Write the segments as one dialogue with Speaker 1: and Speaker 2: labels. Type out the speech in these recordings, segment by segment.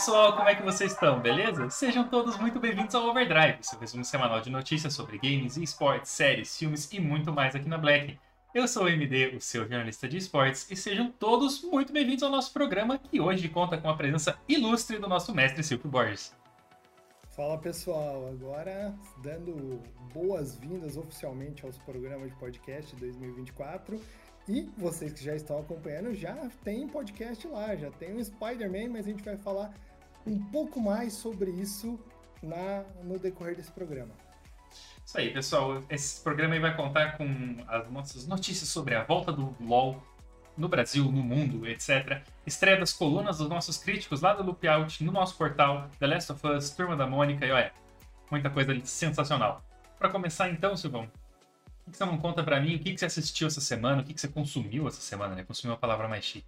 Speaker 1: Pessoal, como é que vocês estão? Beleza? Sejam todos muito bem-vindos ao Overdrive, seu resumo semanal de notícias sobre games, esportes, séries, filmes e muito mais aqui na Black. Eu sou o MD, o seu jornalista de esportes, e sejam todos muito bem-vindos ao nosso programa que hoje conta com a presença ilustre do nosso mestre Silvio Borges.
Speaker 2: Fala pessoal, agora dando boas-vindas oficialmente aos programas de podcast de 2024 e vocês que já estão acompanhando já tem podcast lá, já tem o Spider-Man, mas a gente vai falar um pouco mais sobre isso na, no decorrer desse programa.
Speaker 1: Isso aí, pessoal. Esse programa vai contar com as nossas notícias sobre a volta do LoL no Brasil, no mundo, etc. Estreia das colunas dos nossos críticos lá do Loopout, no nosso portal, The Last of Us, Turma da Mônica e olha, muita coisa sensacional. Para começar então, Silvão, que você não conta para mim? O que, você assistiu essa semana? O que, que você consumiu essa semana, né? Consumiu uma palavra mais chique.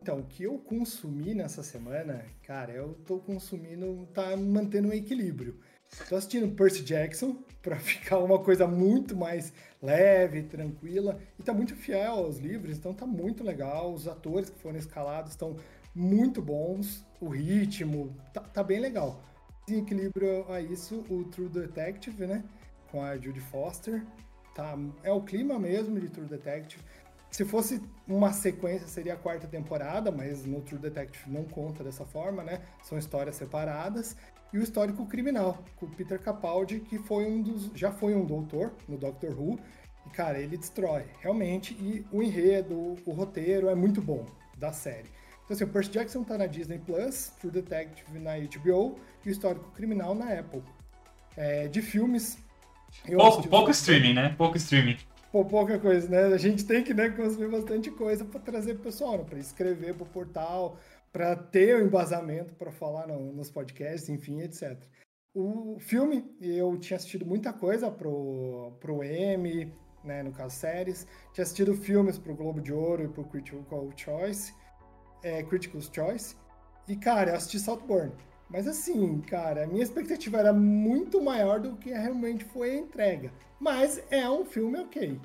Speaker 2: Então, o que eu consumi nessa semana, cara, eu tô consumindo, tá mantendo um equilíbrio. Tô assistindo Percy Jackson para ficar uma coisa muito mais leve, tranquila e tá muito fiel aos livros, então tá muito legal. Os atores que foram escalados estão muito bons, o ritmo tá, tá bem legal. Em equilíbrio a isso, o True Detective, né, com a Judy Foster, tá? É o clima mesmo de True Detective. Se fosse uma sequência, seria a quarta temporada, mas no True Detective não conta dessa forma, né? São histórias separadas. E o histórico criminal, com o Peter Capaldi, que foi um dos, já foi um doutor no Doctor Who. E, cara, ele destrói, realmente. E o enredo, o roteiro é muito bom da série. Então, assim, o Percy Jackson tá na Disney Plus, True Detective na HBO e o histórico criminal na Apple. É, de filmes,
Speaker 1: pouco, pouco streaming, né? Pouco streaming.
Speaker 2: Pô, pouca coisa, né? A gente tem que né, consumir bastante coisa para trazer pro pessoal, né? para escrever pro portal, para ter o um embasamento para falar no, nos podcasts, enfim, etc. O filme, eu tinha assistido muita coisa pro, pro M, né, no caso séries, tinha assistido filmes pro Globo de Ouro e pro Critical Choice, é, Choice, e cara, eu assisti Saltburn. Mas assim, cara, a minha expectativa era muito maior do que realmente foi a entrega. Mas é um filme ok.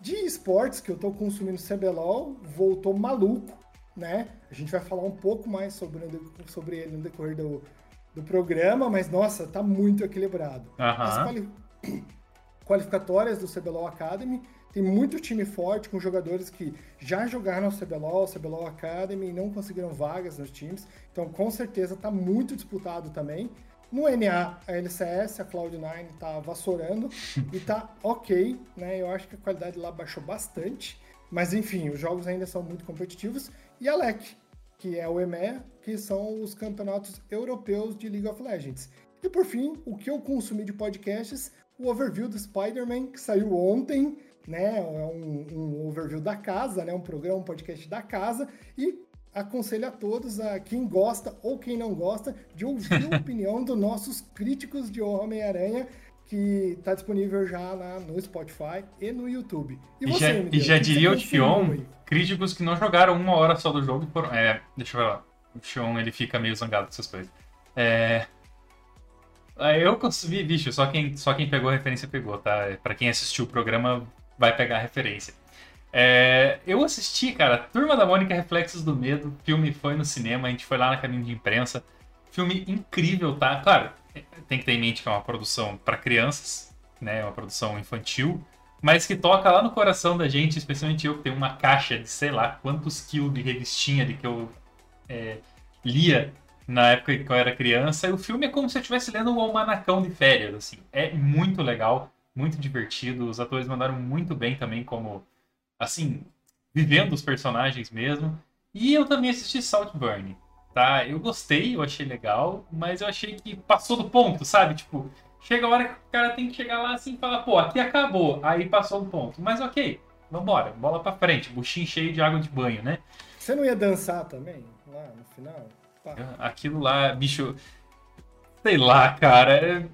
Speaker 2: De esportes, que eu tô consumindo CBLOL, voltou maluco, né? A gente vai falar um pouco mais sobre, sobre ele no decorrer do, do programa, mas nossa, tá muito equilibrado.
Speaker 1: Uhum. As quali
Speaker 2: qualificatórias do CBLOL Academy tem muito time forte com jogadores que já jogaram no CBLOL, CBLOL Academy e não conseguiram vagas nos times. Então, com certeza, está muito disputado também. No NA, a LCS, a Cloud9 está vassourando e está ok, né? Eu acho que a qualidade lá baixou bastante. Mas enfim, os jogos ainda são muito competitivos. E a LEC, que é o EMEA, que são os campeonatos europeus de League of Legends. E por fim, o que eu consumi de podcasts, o overview do Spider-Man, que saiu ontem né? É um, um, overview da casa, né? Um programa, um podcast da casa e aconselho a todos, a quem gosta ou quem não gosta, de ouvir a opinião dos nossos críticos de Homem-Aranha, que está disponível já na, no Spotify e no YouTube.
Speaker 1: E, você, já, e já diria o Tion, críticos que não jogaram uma hora só do jogo foram. É, deixa eu ver lá. O Tion ele fica meio zangado com essas coisas. É. Eu consumi, bicho, só quem, só quem pegou a referência pegou, tá? Pra quem assistiu o programa, vai pegar a referência. É, eu assisti, cara, Turma da Mônica Reflexos do Medo. Filme foi no cinema, a gente foi lá na cabine de imprensa. Filme incrível, tá? Claro, tem que ter em mente que é uma produção para crianças, né? Uma produção infantil, mas que toca lá no coração da gente, especialmente eu que tenho uma caixa de sei lá quantos quilos de revistinha de que eu é, lia na época que eu era criança. E o filme é como se eu estivesse lendo um almanacão de férias, assim. É muito legal muito divertido. Os atores mandaram muito bem também, como, assim, vivendo os personagens mesmo. E eu também assisti Saltburn, tá? Eu gostei, eu achei legal, mas eu achei que passou do ponto, sabe? Tipo, chega a hora que o cara tem que chegar lá assim e falar, pô, aqui acabou. Aí passou do ponto. Mas ok, vambora, bola pra frente, buchinho cheio de água de banho, né?
Speaker 2: Você não ia dançar também, lá no final?
Speaker 1: Pá. Aquilo lá, bicho. Sei lá, cara.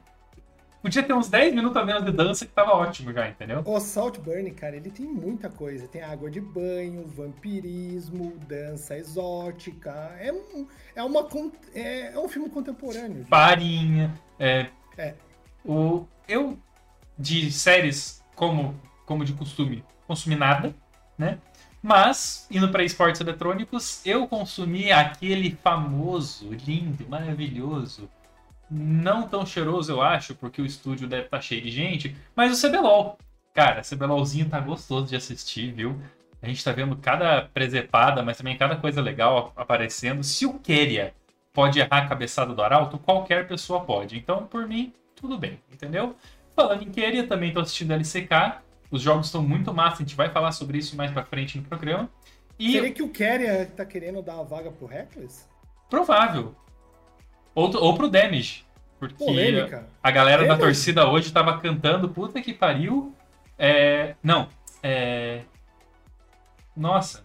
Speaker 1: Podia ter uns 10 minutos a menos de dança que tava ótimo já, entendeu?
Speaker 2: O Saltburn, cara, ele tem muita coisa. Tem água de banho, vampirismo, dança exótica. É, um, é, uma, é, é um filme contemporâneo.
Speaker 1: Farinha. É, é. O, eu, de séries, como, como de costume, consumi nada, né? Mas, indo para esportes eletrônicos, eu consumi aquele famoso, lindo, maravilhoso, não tão cheiroso, eu acho, porque o estúdio deve estar tá cheio de gente, mas o CBLOL. Cara, o CBLOLzinho tá gostoso de assistir, viu? A gente tá vendo cada presepada, mas também cada coisa legal aparecendo. Se o Keria pode errar a cabeçada do Arauto, qualquer pessoa pode. Então, por mim, tudo bem, entendeu? Falando em Keria, também tô assistindo LCK. Os jogos estão muito massa, a gente vai falar sobre isso mais pra frente no programa.
Speaker 2: E... Seria que o Keria tá querendo dar a vaga pro Reckless?
Speaker 1: Provável. Ou, ou pro Damage. Porque Polêmica. a galera da torcida hoje tava cantando, puta que pariu. É... Não. É... Nossa.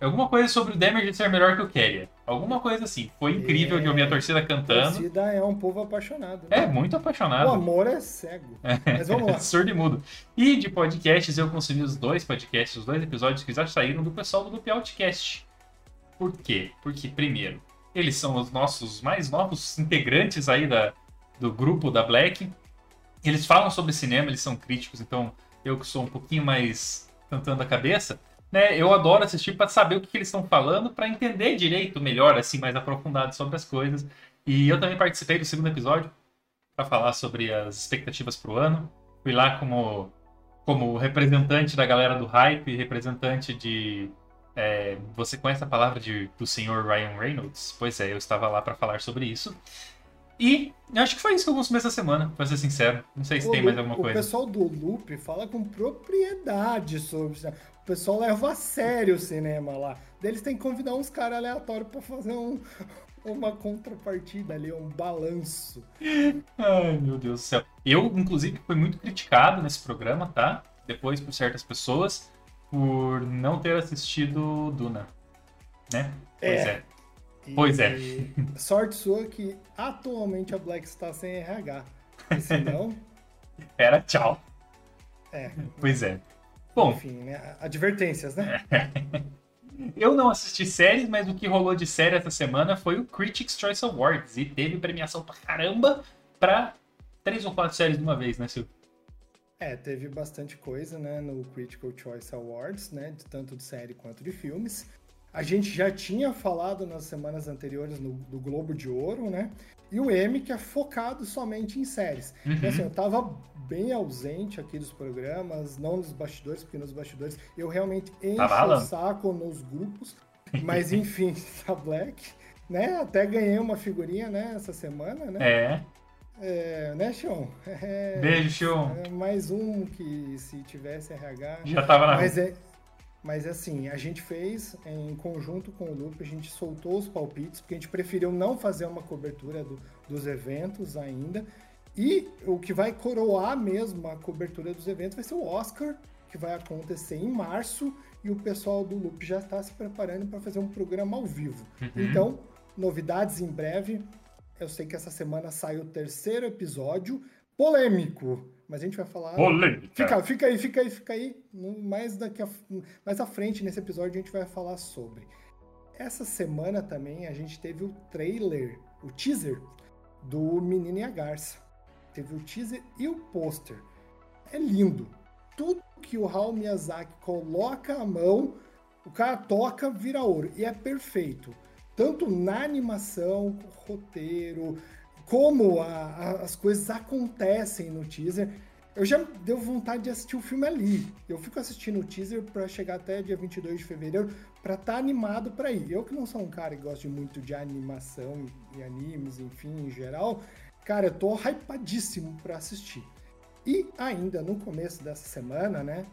Speaker 1: Alguma coisa sobre o Damage ser melhor que o Keria. Alguma coisa assim. Foi incrível é... de ouvir a torcida cantando. A
Speaker 2: torcida é um povo apaixonado.
Speaker 1: Né? É, muito apaixonado.
Speaker 2: O amor é cego. Mas vamos lá.
Speaker 1: Surdo e mudo. E de podcasts, eu consumi os dois podcasts, os dois episódios que já saíram do pessoal do Loop Outcast. Por quê? Porque, primeiro, eles são os nossos mais novos integrantes aí da, do grupo da Black. Eles falam sobre cinema, eles são críticos, então eu que sou um pouquinho mais cantando a cabeça, né? Eu adoro assistir para saber o que, que eles estão falando, para entender direito, melhor, assim, mais aprofundado sobre as coisas. E eu também participei do segundo episódio para falar sobre as expectativas para o ano. Fui lá como, como representante da galera do hype, representante de. É, você conhece a palavra de, do senhor Ryan Reynolds? Pois é, eu estava lá para falar sobre isso. E eu acho que foi isso que eu consumi essa semana, pra ser sincero. Não sei se o tem mais alguma coisa.
Speaker 2: O pessoal do Loop fala com propriedade sobre isso pessoal leva a sério o cinema lá. Eles têm que convidar uns caras aleatórios para fazer um, uma contrapartida ali, um balanço.
Speaker 1: Ai, meu Deus do céu. Eu, inclusive, fui muito criticado nesse programa, tá? Depois por certas pessoas, por não ter assistido Duna. Né? Pois é. é. Pois é.
Speaker 2: Sorte sua que atualmente a Black está sem RH. E se não.
Speaker 1: Era tchau.
Speaker 2: É.
Speaker 1: Pois é. Bom.
Speaker 2: Enfim, né? Advertências, né?
Speaker 1: Eu não assisti séries, mas o que rolou de série essa semana foi o Critics' Choice Awards. E teve premiação pra caramba pra três ou quatro séries de uma vez, né, Silvio?
Speaker 2: É, teve bastante coisa, né, no Critical Choice Awards, né, tanto de série quanto de filmes. A gente já tinha falado nas semanas anteriores no, do Globo de Ouro, né? E o M, que é focado somente em séries. Uhum. Então, assim, eu tava bem ausente aqui dos programas, não nos bastidores, porque nos bastidores eu realmente encho tá o saco nos grupos. Mas enfim, tá Black, né? Até ganhei uma figurinha, né, essa semana, né?
Speaker 1: É.
Speaker 2: É, né, Xion? É,
Speaker 1: Beijo, Xion.
Speaker 2: É mais um que se tivesse RH.
Speaker 1: Já tava na
Speaker 2: mas é, mas assim, a gente fez em conjunto com o Loop, a gente soltou os palpites, porque a gente preferiu não fazer uma cobertura do, dos eventos ainda. E o que vai coroar mesmo a cobertura dos eventos vai ser o Oscar, que vai acontecer em março, e o pessoal do Loop já está se preparando para fazer um programa ao vivo. Uhum. Então, novidades em breve. Eu sei que essa semana sai o terceiro episódio, polêmico, mas a gente vai falar.
Speaker 1: Polêmica.
Speaker 2: Fica, fica aí, fica aí, fica aí. Mais, daqui a, mais à frente nesse episódio a gente vai falar sobre. Essa semana também a gente teve o trailer, o teaser do Menino e a Garça teve o teaser e o pôster. É lindo. Tudo que o Hao Miyazaki coloca a mão, o cara toca, vira ouro. E é perfeito. Tanto na animação, roteiro, como a, a, as coisas acontecem no teaser. Eu já deu vontade de assistir o filme ali. Eu fico assistindo o teaser para chegar até dia 22 de fevereiro para estar tá animado para ir. Eu que não sou um cara que gosta muito de animação e animes, enfim, em geral, Cara, eu tô hypadíssimo para assistir. E ainda no começo dessa semana, né?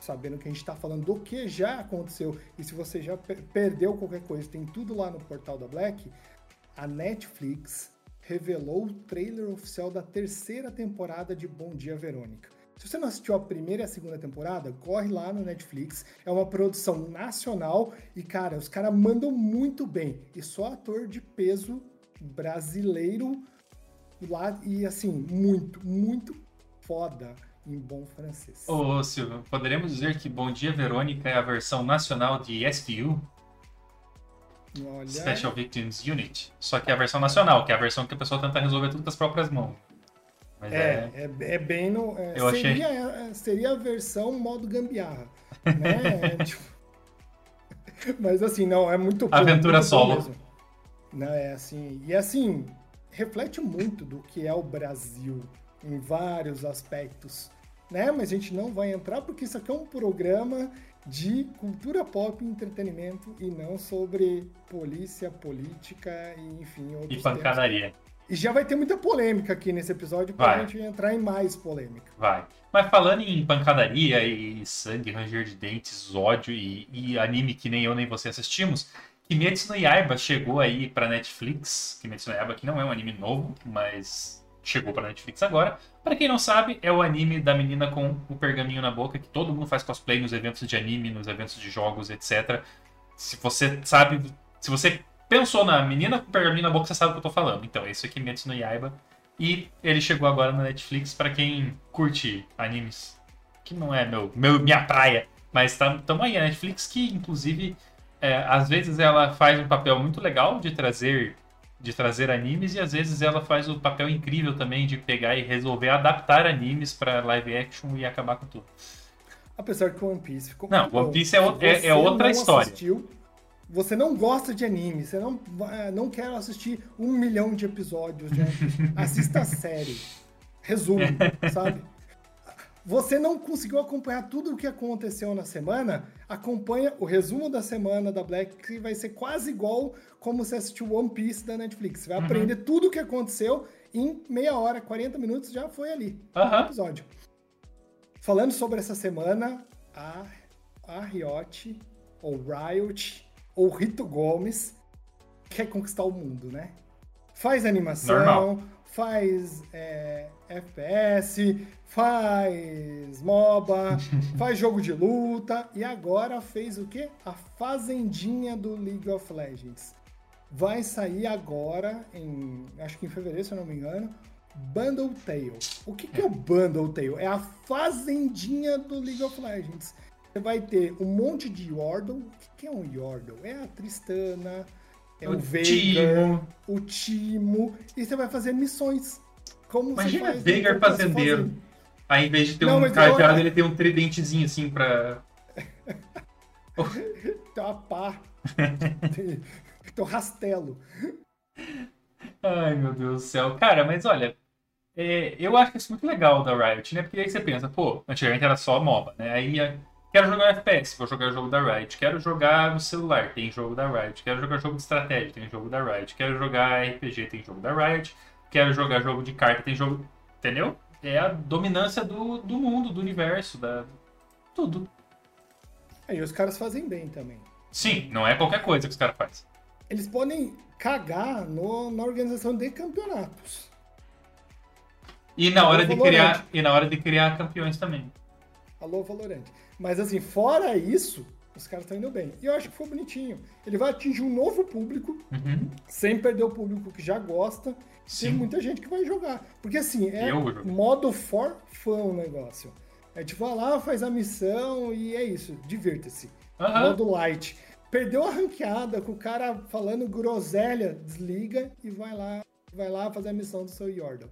Speaker 2: Sabendo que a gente tá falando do que já aconteceu, e se você já perdeu qualquer coisa, tem tudo lá no portal da Black. A Netflix revelou o trailer oficial da terceira temporada de Bom Dia Verônica. Se você não assistiu a primeira e a segunda temporada, corre lá no Netflix. É uma produção nacional e, cara, os caras mandam muito bem. E só ator de peso brasileiro lá e assim, muito, muito foda em bom francês.
Speaker 1: Ô, Silvio, poderíamos dizer que Bom Dia Verônica é a versão nacional de SVU? Olha... Special Victims Unit. Só que é a versão nacional, que é a versão que a pessoa tenta resolver tudo com as próprias mãos.
Speaker 2: Mas é, é... é, é bem no. É,
Speaker 1: Eu
Speaker 2: seria, achei... É, seria a versão modo gambiarra. né? tipo... Mas assim, não, é muito bom,
Speaker 1: Aventura
Speaker 2: muito
Speaker 1: solo.
Speaker 2: mesmo. Não, é assim. E assim, reflete muito do que é o Brasil em vários aspectos. Né? Mas a gente não vai entrar porque isso aqui é um programa de cultura pop e entretenimento e não sobre polícia, política e enfim outros
Speaker 1: E pancadaria.
Speaker 2: temas. E já vai ter muita polêmica aqui nesse episódio pra
Speaker 1: Vai.
Speaker 2: gente entrar em mais polêmica.
Speaker 1: Vai. Mas falando em pancadaria e sangue, ranger de dentes, ódio e, e anime que nem eu nem você assistimos, Kimetsu no Yaiba chegou aí pra Netflix. Kimetsu no Yaiba que não é um anime novo, mas chegou pra Netflix agora. Pra quem não sabe, é o anime da menina com o pergaminho na boca que todo mundo faz cosplay nos eventos de anime, nos eventos de jogos, etc. Se você sabe, se você pensou na menina com o pergaminho na boca, você sabe o que eu tô falando. Então, esse é Kimetsu no Yaiba. E ele chegou agora na Netflix pra quem curte animes, que não é meu, meu minha praia, mas estamos aí a Netflix que inclusive é, às vezes ela faz um papel muito legal de trazer de trazer animes e às vezes ela faz o papel incrível também de pegar e resolver adaptar animes pra live action e acabar com tudo.
Speaker 2: Apesar que One Piece ficou
Speaker 1: Não, One. Piece é é- é outra
Speaker 2: não
Speaker 1: história.
Speaker 2: assistiu, você não gosta de anime, você não, ah, não quer assistir um milhão de episódios de anime, assista a série. Resumo, sabe? Você não conseguiu acompanhar tudo o que aconteceu na semana? Acompanha o resumo da semana da Black, que vai ser quase igual como você assistiu One Piece da Netflix. Você vai
Speaker 1: Uhum.
Speaker 2: aprender tudo o que aconteceu em meia hora, 40 minutos, já foi ali
Speaker 1: Aham.
Speaker 2: episódio. Falando sobre essa semana, a, a Riot, ou Riot, ou Rito Gomes, quer conquistar o mundo, né? Faz animação,
Speaker 1: Normal.
Speaker 2: faz é, FPS, faz MOBA, faz jogo de luta e agora fez o quê? A Fazendinha do League of Legends. Vai sair agora, em acho que em fevereiro, se eu não me engano, Bundle Tale. O que, que é o Bundle Tale? É a fazendinha do League of Legends. Você vai ter um monte de Yordle. O que, que é um Yordle? É a Tristana, é o,
Speaker 1: O
Speaker 2: Veigar, o Timo. E você vai fazer missões. Como você
Speaker 1: Imagina Veigar fazendeiro. Aí em vez de ter
Speaker 2: Não,
Speaker 1: um
Speaker 2: mas
Speaker 1: cadeado,
Speaker 2: eu-
Speaker 1: ele tem um tridentezinho assim pra.
Speaker 2: Tem uma pá. tem, tem um rastelo.
Speaker 1: Ai, meu Deus do céu. Cara, mas olha, é, eu acho isso muito legal da Riot, né? Porque aí você pensa, pô, antigamente era só MOBA, né? Aí é, quero jogar FPS, vou jogar jogo da Riot. Quero jogar no celular, tem jogo da Riot. Quero jogar jogo de estratégia, tem jogo da Riot. Quero jogar RPG, tem jogo da Riot. Quero jogar jogo de carta, tem jogo. Entendeu? É a dominância do, do mundo, do universo, da. Tudo.
Speaker 2: Aí os caras fazem bem também.
Speaker 1: Sim, não é qualquer coisa que os caras fazem.
Speaker 2: Eles podem cagar no- na organização de campeonatos.
Speaker 1: E na hora
Speaker 2: Alô,
Speaker 1: de
Speaker 2: Valorant.
Speaker 1: criar, e na hora de criar campeões também.
Speaker 2: Alô, Valorant. Mas assim, fora isso, os caras estão indo bem. E eu acho que foi bonitinho. Ele vai atingir um novo público,
Speaker 1: Uhum.
Speaker 2: sem perder o público que já gosta. Tem
Speaker 1: Sim.
Speaker 2: muita gente que vai jogar. Porque assim, é
Speaker 1: Eu
Speaker 2: modo for fun o negócio. É tipo, vai lá, faz a missão e é isso. Divirta-se.
Speaker 1: Aham.
Speaker 2: Modo light. Perdeu a ranqueada com o cara falando groselha, desliga e vai lá, vai lá fazer a missão do seu Yordle.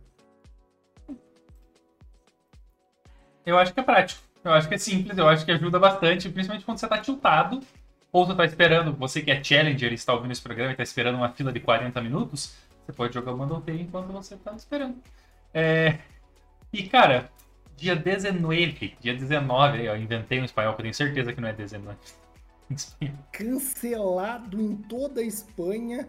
Speaker 1: Eu acho que é prático. Eu acho que é simples, eu acho que ajuda bastante, principalmente quando você tá tiltado, ou você tá esperando, você que é challenger e está ouvindo esse programa e tá esperando uma fila de 40 minutos, você pode jogar o Pay enquanto você tá esperando. É... E, cara, dia 19, dia 19, aí, ó, inventei um espanhol, que eu tenho certeza que não é 19. Em espanhol.
Speaker 2: Cancelado em toda a Espanha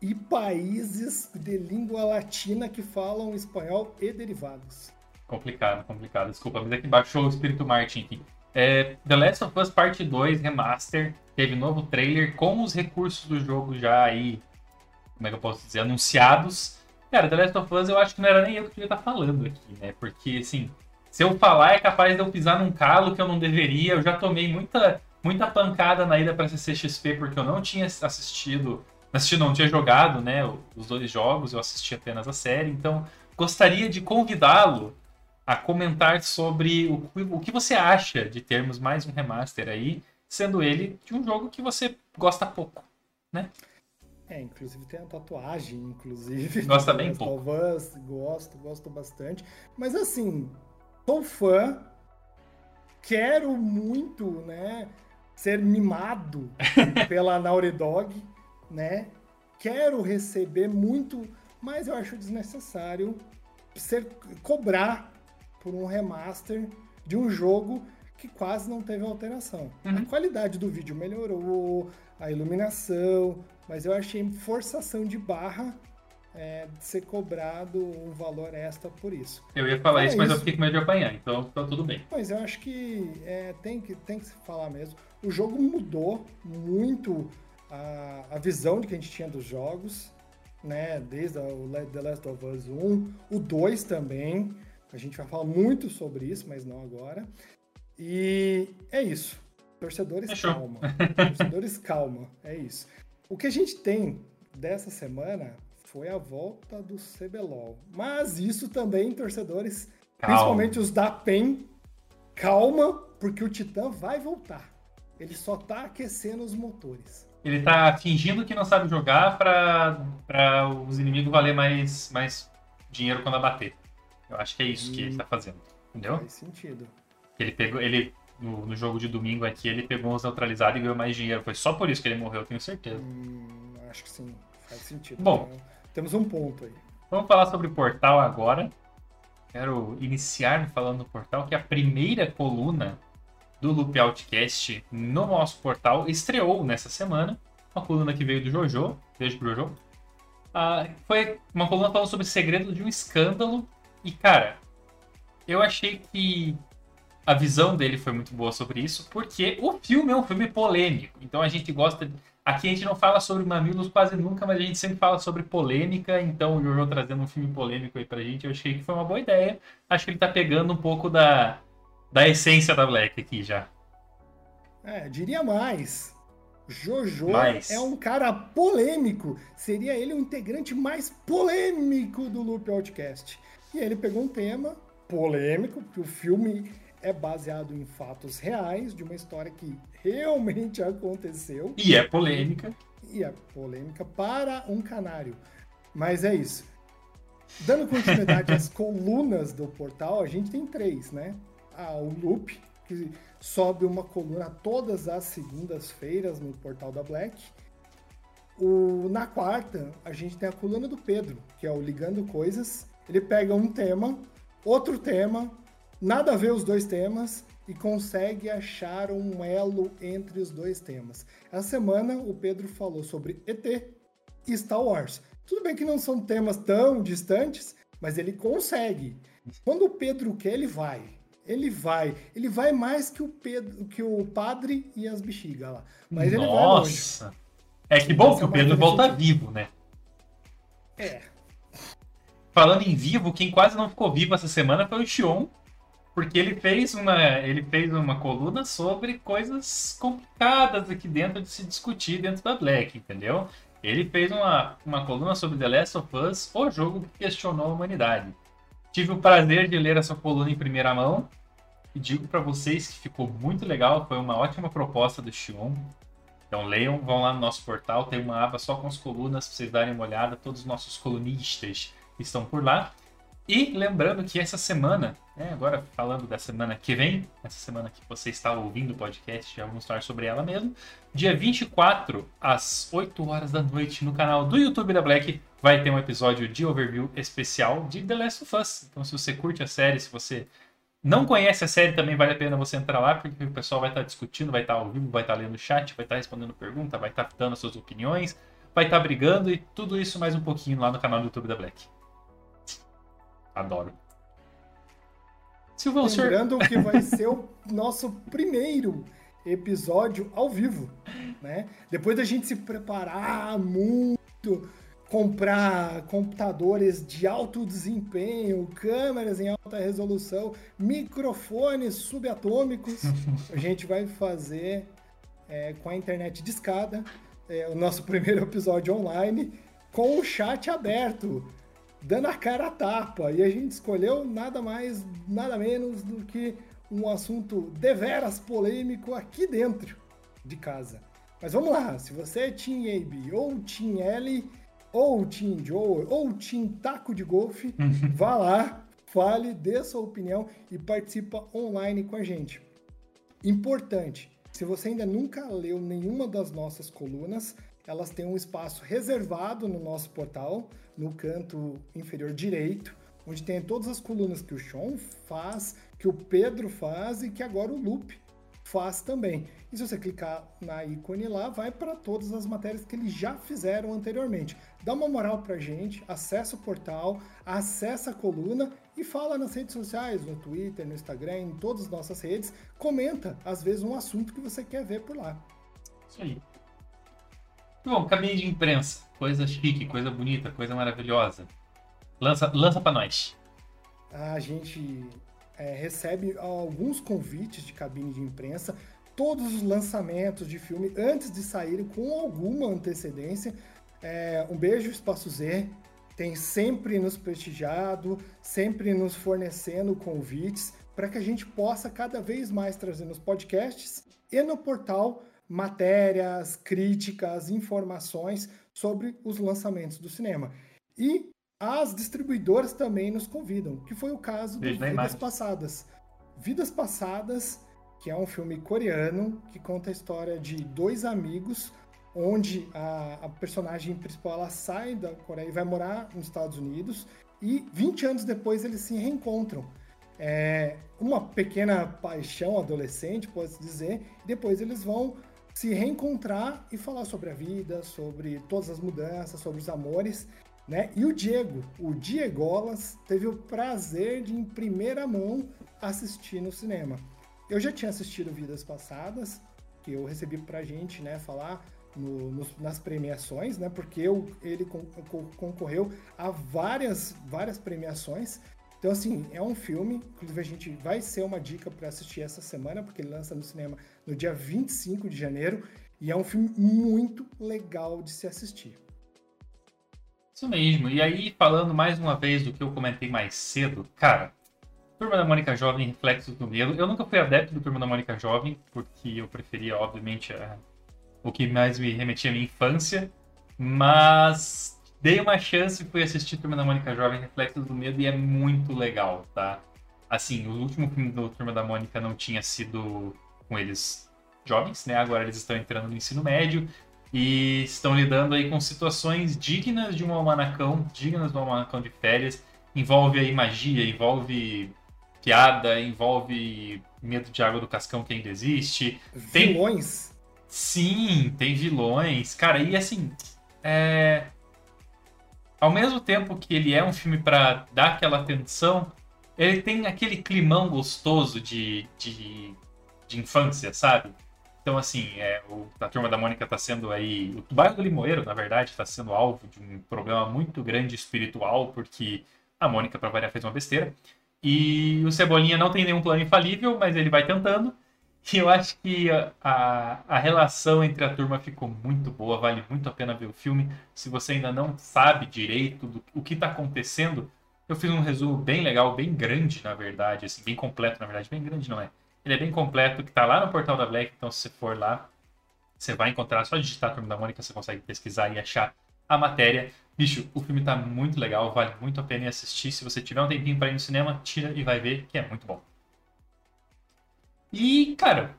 Speaker 2: e países de língua latina que falam espanhol e derivados.
Speaker 1: Complicado, complicado. Desculpa, mas é que baixou o espírito Martin aqui. É, The Last of Us Parte 2 Remaster teve novo trailer com os recursos do jogo já aí, como é que eu posso dizer, anunciados. Cara, The Last of Us eu acho que não era nem eu que devia estar falando aqui, né? Porque, assim, se eu falar é capaz de eu pisar num calo que eu não deveria. Eu já tomei muita, muita pancada na ida pra CCXP porque eu não tinha assistido, assistido não, tinha jogado, né, os dois jogos, eu assisti apenas a série. Então, gostaria de convidá-lo a comentar sobre o, que- o que você acha de termos mais um remaster aí, sendo ele de um jogo que você gosta pouco.
Speaker 2: É, inclusive tem a tatuagem, inclusive.
Speaker 1: Gosta bem pouco.
Speaker 2: Us, gosto, gosto bastante. Mas assim, sou fã, quero muito, né, ser mimado pela Naughty Dog, né? Quero receber muito, mas eu acho desnecessário ser cobrar por um remaster de um jogo que quase não teve alteração. Uhum. A qualidade do vídeo melhorou, a iluminação, mas eu achei forçação de barra é, de ser cobrado um valor extra por isso.
Speaker 1: Eu ia falar então, isso, mas isso. eu fiquei com medo de apanhar, então tá tudo bem.
Speaker 2: Mas eu acho que, é, tem que tem que se falar mesmo. O jogo mudou muito a, a visão que a gente tinha dos jogos, né? Desde o The Last of Us 1, o 2 também. A gente vai falar muito sobre isso, mas não agora. E é isso. Torcedores, Fechou. calma. Torcedores, calma. É isso. O que a gente tem dessa semana foi a volta do CBLOL. Mas isso também, torcedores, calma. principalmente os da PEN, calma, porque o Titã vai voltar. Ele só tá aquecendo os motores.
Speaker 1: Ele tá fingindo que não sabe jogar para os inimigos valer mais, mais dinheiro quando abater. Eu acho que é isso que ele tá fazendo. Entendeu?
Speaker 2: Faz sentido.
Speaker 1: Ele pegou. Ele, no, no, jogo de domingo aqui, ele pegou uns neutralizados e ganhou mais dinheiro. Foi só por isso que ele morreu, tenho certeza.
Speaker 2: Hum, acho que sim. Faz sentido.
Speaker 1: Bom,
Speaker 2: então, temos um ponto aí.
Speaker 1: Vamos falar sobre Portal agora. Quero iniciar falando do Portal, que é a primeira coluna do Loop Outcast no nosso portal estreou nessa semana. Uma coluna que veio do Jojo. Beijo pro Jojo. Ah, foi uma coluna falando sobre segredo de um escândalo. E, cara, eu achei que a visão dele foi muito boa sobre isso, porque o filme é um filme polêmico. Então a gente gosta. Aqui a gente não fala sobre mamilos quase nunca, mas a gente sempre fala sobre polêmica. Então o Jojo trazendo um filme polêmico aí pra gente, eu achei que foi uma boa ideia. Acho que ele tá pegando um pouco da, da essência da Black aqui já.
Speaker 2: É, diria mais. Jojo mais. é um cara polêmico. Seria ele o integrante mais polêmico do Loop Outcast. E ele pegou um tema polêmico, que o filme é baseado em fatos reais, de uma história que realmente aconteceu.
Speaker 1: E é polêmica.
Speaker 2: E é polêmica para um canário. Mas é isso. Dando continuidade às colunas do portal, a gente tem três, né? Ah, o Loop, que sobe uma coluna todas as segundas-feiras no portal da Black. O, na quarta, a gente tem a coluna do Pedro, que é o Ligando Coisas. Ele pega um tema, outro tema, nada a ver os dois temas e consegue achar um elo entre os dois temas. Essa semana o Pedro falou sobre ET e Star Wars. Tudo bem que não são temas tão distantes, mas ele consegue. Quando o Pedro quer, ele vai. Ele vai. Ele vai mais que o Pedro, que o padre e as bexigas lá. Mas Nossa. ele vai longe.
Speaker 1: É que bom que o Pedro volta vivo, né?
Speaker 2: É.
Speaker 1: Falando em vivo, quem quase não ficou vivo essa semana foi o Xion, porque ele fez uma, ele fez uma coluna sobre coisas complicadas aqui dentro de se discutir dentro da Black, entendeu? Ele fez uma, uma coluna sobre The Last of Us, o jogo que questionou a humanidade. Tive o prazer de ler essa coluna em primeira mão e digo para vocês que ficou muito legal, foi uma ótima proposta do Xion. Então leiam, vão lá no nosso portal, tem uma aba só com as colunas para vocês darem uma olhada, todos os nossos colunistas estão por lá. E lembrando que essa semana, né, agora falando da semana que vem, essa semana que você está ouvindo o podcast, já vamos falar sobre ela mesmo. Dia 24, às 8 horas da noite, no canal do YouTube da Black, vai ter um episódio de overview especial de The Last of Us. Então, se você curte a série, se você não conhece a série, também vale a pena você entrar lá, porque o pessoal vai estar discutindo, vai estar ao vivo, vai estar lendo o chat, vai estar respondendo pergunta, vai estar dando as suas opiniões, vai estar brigando e tudo isso mais um pouquinho lá no canal do YouTube da Black. Adoro.
Speaker 2: Silvão, Lembrando senhor... que vai ser o nosso primeiro episódio ao vivo, né? Depois da gente se preparar muito, comprar computadores de alto desempenho, câmeras em alta resolução, microfones subatômicos, a gente vai fazer é, com a internet de escada é, o nosso primeiro episódio online com o chat aberto dando a cara a tapa. E a gente escolheu nada mais, nada menos do que um assunto deveras polêmico aqui dentro de casa. Mas vamos lá, se você é Team AB ou Team L, ou Team Joe, ou Team Taco de Golfe, vá lá, fale, dê sua opinião e participa online com a gente. Importante, Se você ainda nunca leu nenhuma das nossas colunas, elas têm um espaço reservado no nosso portal, no canto inferior direito, onde tem todas as colunas que o Sean faz, que o Pedro faz e que agora o Lupe faz também. E se você clicar na ícone lá, vai para todas as matérias que eles já fizeram anteriormente. Dá uma moral para gente, acessa o portal, acessa a coluna e fala nas redes sociais, no Twitter, no Instagram, em todas as nossas redes. Comenta, às vezes, um assunto que você quer ver por lá.
Speaker 1: Isso aí. Bom, caminho de imprensa. Coisa chique, coisa bonita, coisa maravilhosa. Lança, lança para nós.
Speaker 2: A gente é, recebe alguns convites de cabine de imprensa, todos os lançamentos de filme antes de saírem com alguma antecedência. É, um beijo, Espaço Z, tem sempre nos prestigiado, sempre nos fornecendo convites para que a gente possa cada vez mais trazer nos podcasts e no portal matérias, críticas, informações sobre os lançamentos do cinema. E as distribuidoras também nos convidam, que foi o caso do Vidas Passadas. Vidas Passadas, que é um filme coreano que conta a história de dois amigos, onde a, a personagem principal ela sai da Coreia e vai morar nos Estados Unidos, e 20 anos depois eles se reencontram. É uma pequena paixão adolescente, pode-se dizer, e depois eles vão se reencontrar e falar sobre a vida, sobre todas as mudanças, sobre os amores. Né? E o Diego, o Diegolas, teve o prazer de, em primeira mão, assistir no cinema. Eu já tinha assistido Vidas Passadas, que eu recebi pra gente né, falar no, nas premiações, né? Porque eu, ele con, concorreu a várias, várias premiações. Então, assim, é um filme, inclusive a gente vai ser uma dica para assistir essa semana, porque ele lança no cinema no dia 25 de janeiro, e é um filme muito legal de se assistir.
Speaker 1: Isso mesmo. E aí, falando mais uma vez do que eu comentei mais cedo, cara, Turma da Mônica Jovem, Reflexos do Medo. Eu nunca fui adepto do Turma da Mônica Jovem, porque eu preferia, obviamente, a... o que mais me remetia à minha infância, mas dei uma chance e fui assistir Turma da Mônica Jovem, Reflexos do Medo, e é muito legal, tá? Assim, o último filme do Turma da Mônica não tinha sido com eles jovens, né? Agora eles estão entrando no ensino médio, e estão lidando aí com situações dignas de um almanacão, dignas de um almanacão de férias. Envolve aí magia, envolve piada, envolve medo de água do cascão que ainda existe.
Speaker 2: Tem... Vilões?
Speaker 1: Sim, tem vilões. Cara, e assim, é... ao mesmo tempo que ele é um filme para dar aquela atenção, ele tem aquele climão gostoso de, de, de infância, sabe? Então, assim, é, o, a Turma da Mônica está sendo aí... O bairro do Limoeiro, na verdade, está sendo alvo de um problema muito grande espiritual, porque a Mônica, para variar, fez uma besteira. E o Cebolinha não tem nenhum plano infalível, mas ele vai tentando. E eu acho que a, a, a, relação entre a turma ficou muito boa, vale muito a pena ver o filme. Se você ainda não sabe direito do, o que está acontecendo, eu fiz um resumo bem legal, bem grande, na verdade, assim, bem completo, na verdade, bem grande não é. Ele é bem completo, que está lá no portal da Black, então se você for lá, você vai encontrar, só digitar a Turma da Mônica, você consegue pesquisar e achar a matéria. Bicho, o filme está muito legal, vale muito a pena assistir. Se você tiver um tempinho para ir no cinema, tira e vai ver, que é muito bom. E, cara,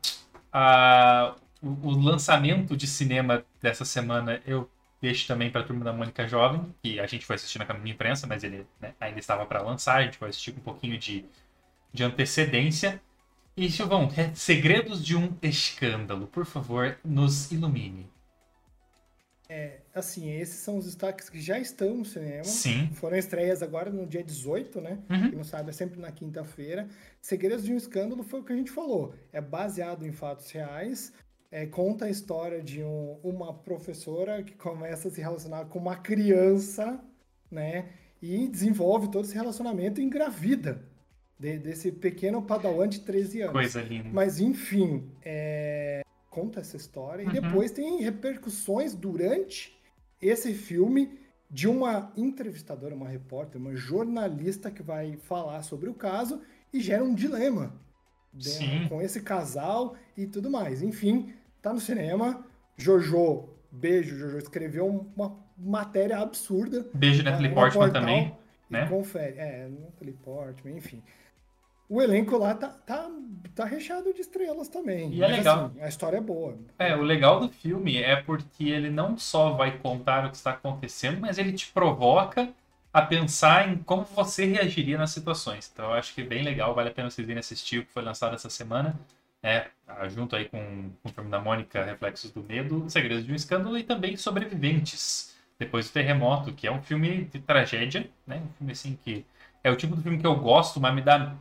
Speaker 1: a, o, o, lançamento de cinema dessa semana eu deixo também para a Turma da Mônica Jovem, que a gente foi assistir na câmara de imprensa, mas ele né, ainda estava para lançar, a gente foi assistir com um pouquinho de, de antecedência. E Silvão, é segredos de um escândalo, por favor, nos ilumine.
Speaker 2: É, assim, esses são os destaques que já estão no cinema.
Speaker 1: Sim.
Speaker 2: Foram estreias agora no dia 18, né?
Speaker 1: Uhum.
Speaker 2: Quem não sabe, é sempre na quinta-feira. Segredos de um Escândalo foi o que a gente falou. É baseado em fatos reais. É, conta a história de um, uma professora que começa a se relacionar com uma criança, né? E desenvolve todo esse relacionamento e engravida de, desse pequeno padawan de 13 anos.
Speaker 1: Coisa linda.
Speaker 2: Mas, enfim, é... conta essa história. Uhum. E depois tem repercussões durante esse filme de uma entrevistadora, uma repórter, uma jornalista que vai falar sobre o caso e gera um dilema
Speaker 1: né,
Speaker 2: com esse casal e tudo mais. Enfim, tá no cinema. Jojo, beijo, Jojo, escreveu uma matéria absurda.
Speaker 1: Beijo Natalie Portman também, né?
Speaker 2: Confere. É, Natalie Portman, enfim. O elenco lá tá, tá, tá recheado de estrelas também.
Speaker 1: E é legal. Assim,
Speaker 2: a história é boa.
Speaker 1: É, o legal do filme é porque ele não só vai contar o que está acontecendo, mas ele te provoca a pensar em como você reagiria nas situações. Então eu acho que é bem legal, vale a pena vocês virem assistir o que foi lançado essa semana. É, junto aí com, com o filme da Mônica, Reflexos do Medo, Segredos de um Escândalo e também Sobreviventes, depois do Terremoto, que é um filme de tragédia, né? Um filme assim que é o tipo de filme que eu gosto, mas me dá,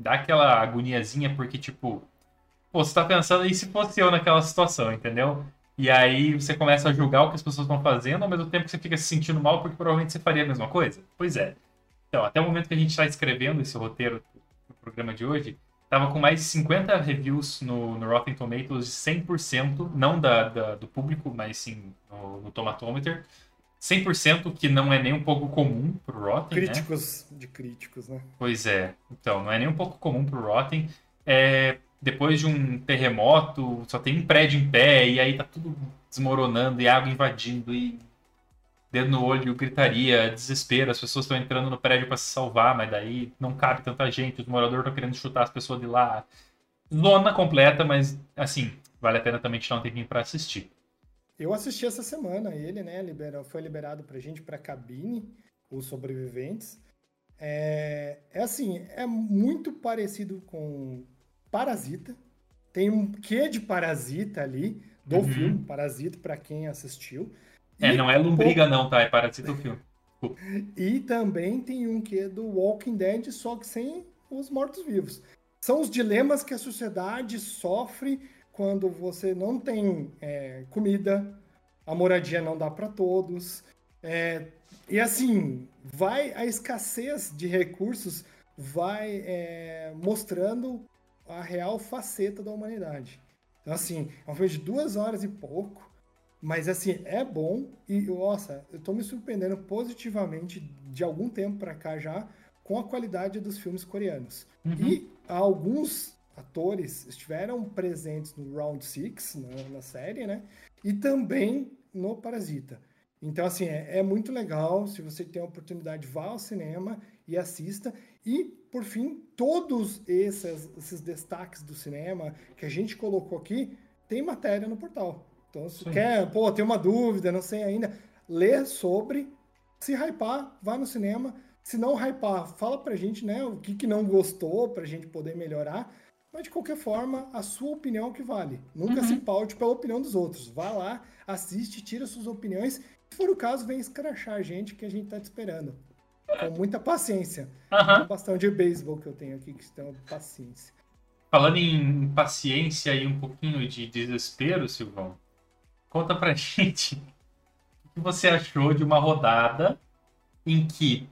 Speaker 1: dá aquela agoniazinha, porque, tipo, pô, você tá pensando aí se fosse eu naquela situação, entendeu? E aí você começa a julgar o que as pessoas estão fazendo, ao mesmo tempo que você fica se sentindo mal, porque provavelmente você faria a mesma coisa. Pois é. Então, até o momento que a gente está escrevendo esse roteiro do programa de hoje, tava com mais de 50 reviews no, no Rotten Tomatoes de 100%, não da, da, do público, mas sim no, no Tomatometer. 100% que não é nem um pouco comum pro Rotten,
Speaker 2: né? Críticos né? de críticos, né?
Speaker 1: Pois é. Então, não é nem um pouco comum pro Rotten. É, depois de um terremoto, só tem um prédio em pé, e aí tá tudo desmoronando, e água invadindo, e dedo no olho, gritaria, desespero, as pessoas estão entrando no prédio para se salvar, mas daí não cabe tanta gente, os moradores estão querendo chutar as pessoas de lá. Zona completa, mas assim, vale a pena também tirar um tempinho para assistir.
Speaker 2: Eu assisti essa semana ele, né? Libera, foi liberado pra gente pra cabine, os sobreviventes. É, é assim, é muito parecido com Parasita. Tem um quê de Parasita ali, do uhum. filme Parasita, para quem assistiu.
Speaker 1: É, e não é lombriga não, tá? É Parasita o filme.
Speaker 2: e também tem um quê do Walking Dead, só que sem os mortos-vivos. São os dilemas que a sociedade sofre quando você não tem é, comida, a moradia não dá para todos. É, e assim, vai a escassez de recursos vai é, mostrando a real faceta da humanidade. Então, assim, é um filme de duas horas e pouco, mas assim, é bom e, nossa, eu tô me surpreendendo positivamente de algum tempo para cá já com a qualidade dos filmes coreanos. Uhum. E alguns atores estiveram presentes no Round 6, na, na, série, né? E também no Parasita. Então, assim, é, é, muito legal. Se você tem a oportunidade, vá ao cinema e assista. E, por fim, todos esses, esses destaques do cinema que a gente colocou aqui, tem matéria no portal. Então, se Sim. quer, pô, tem uma dúvida, não sei ainda, lê sobre. Se hypar, vá no cinema. Se não hypar, fala pra gente, né, o que, que não gostou, pra gente poder melhorar. Mas de qualquer forma, a sua opinião é o que vale. Nunca uhum. se paute pela opinião dos outros. Vá lá, assiste, tira suas opiniões. Se for o caso, vem escrachar a gente que a gente tá te esperando. Com muita paciência. Uhum. Um bastão de beisebol que eu tenho aqui, que tem paciência.
Speaker 1: Falando em paciência e um pouquinho de desespero, Silvão, conta pra gente o que você achou de uma rodada em que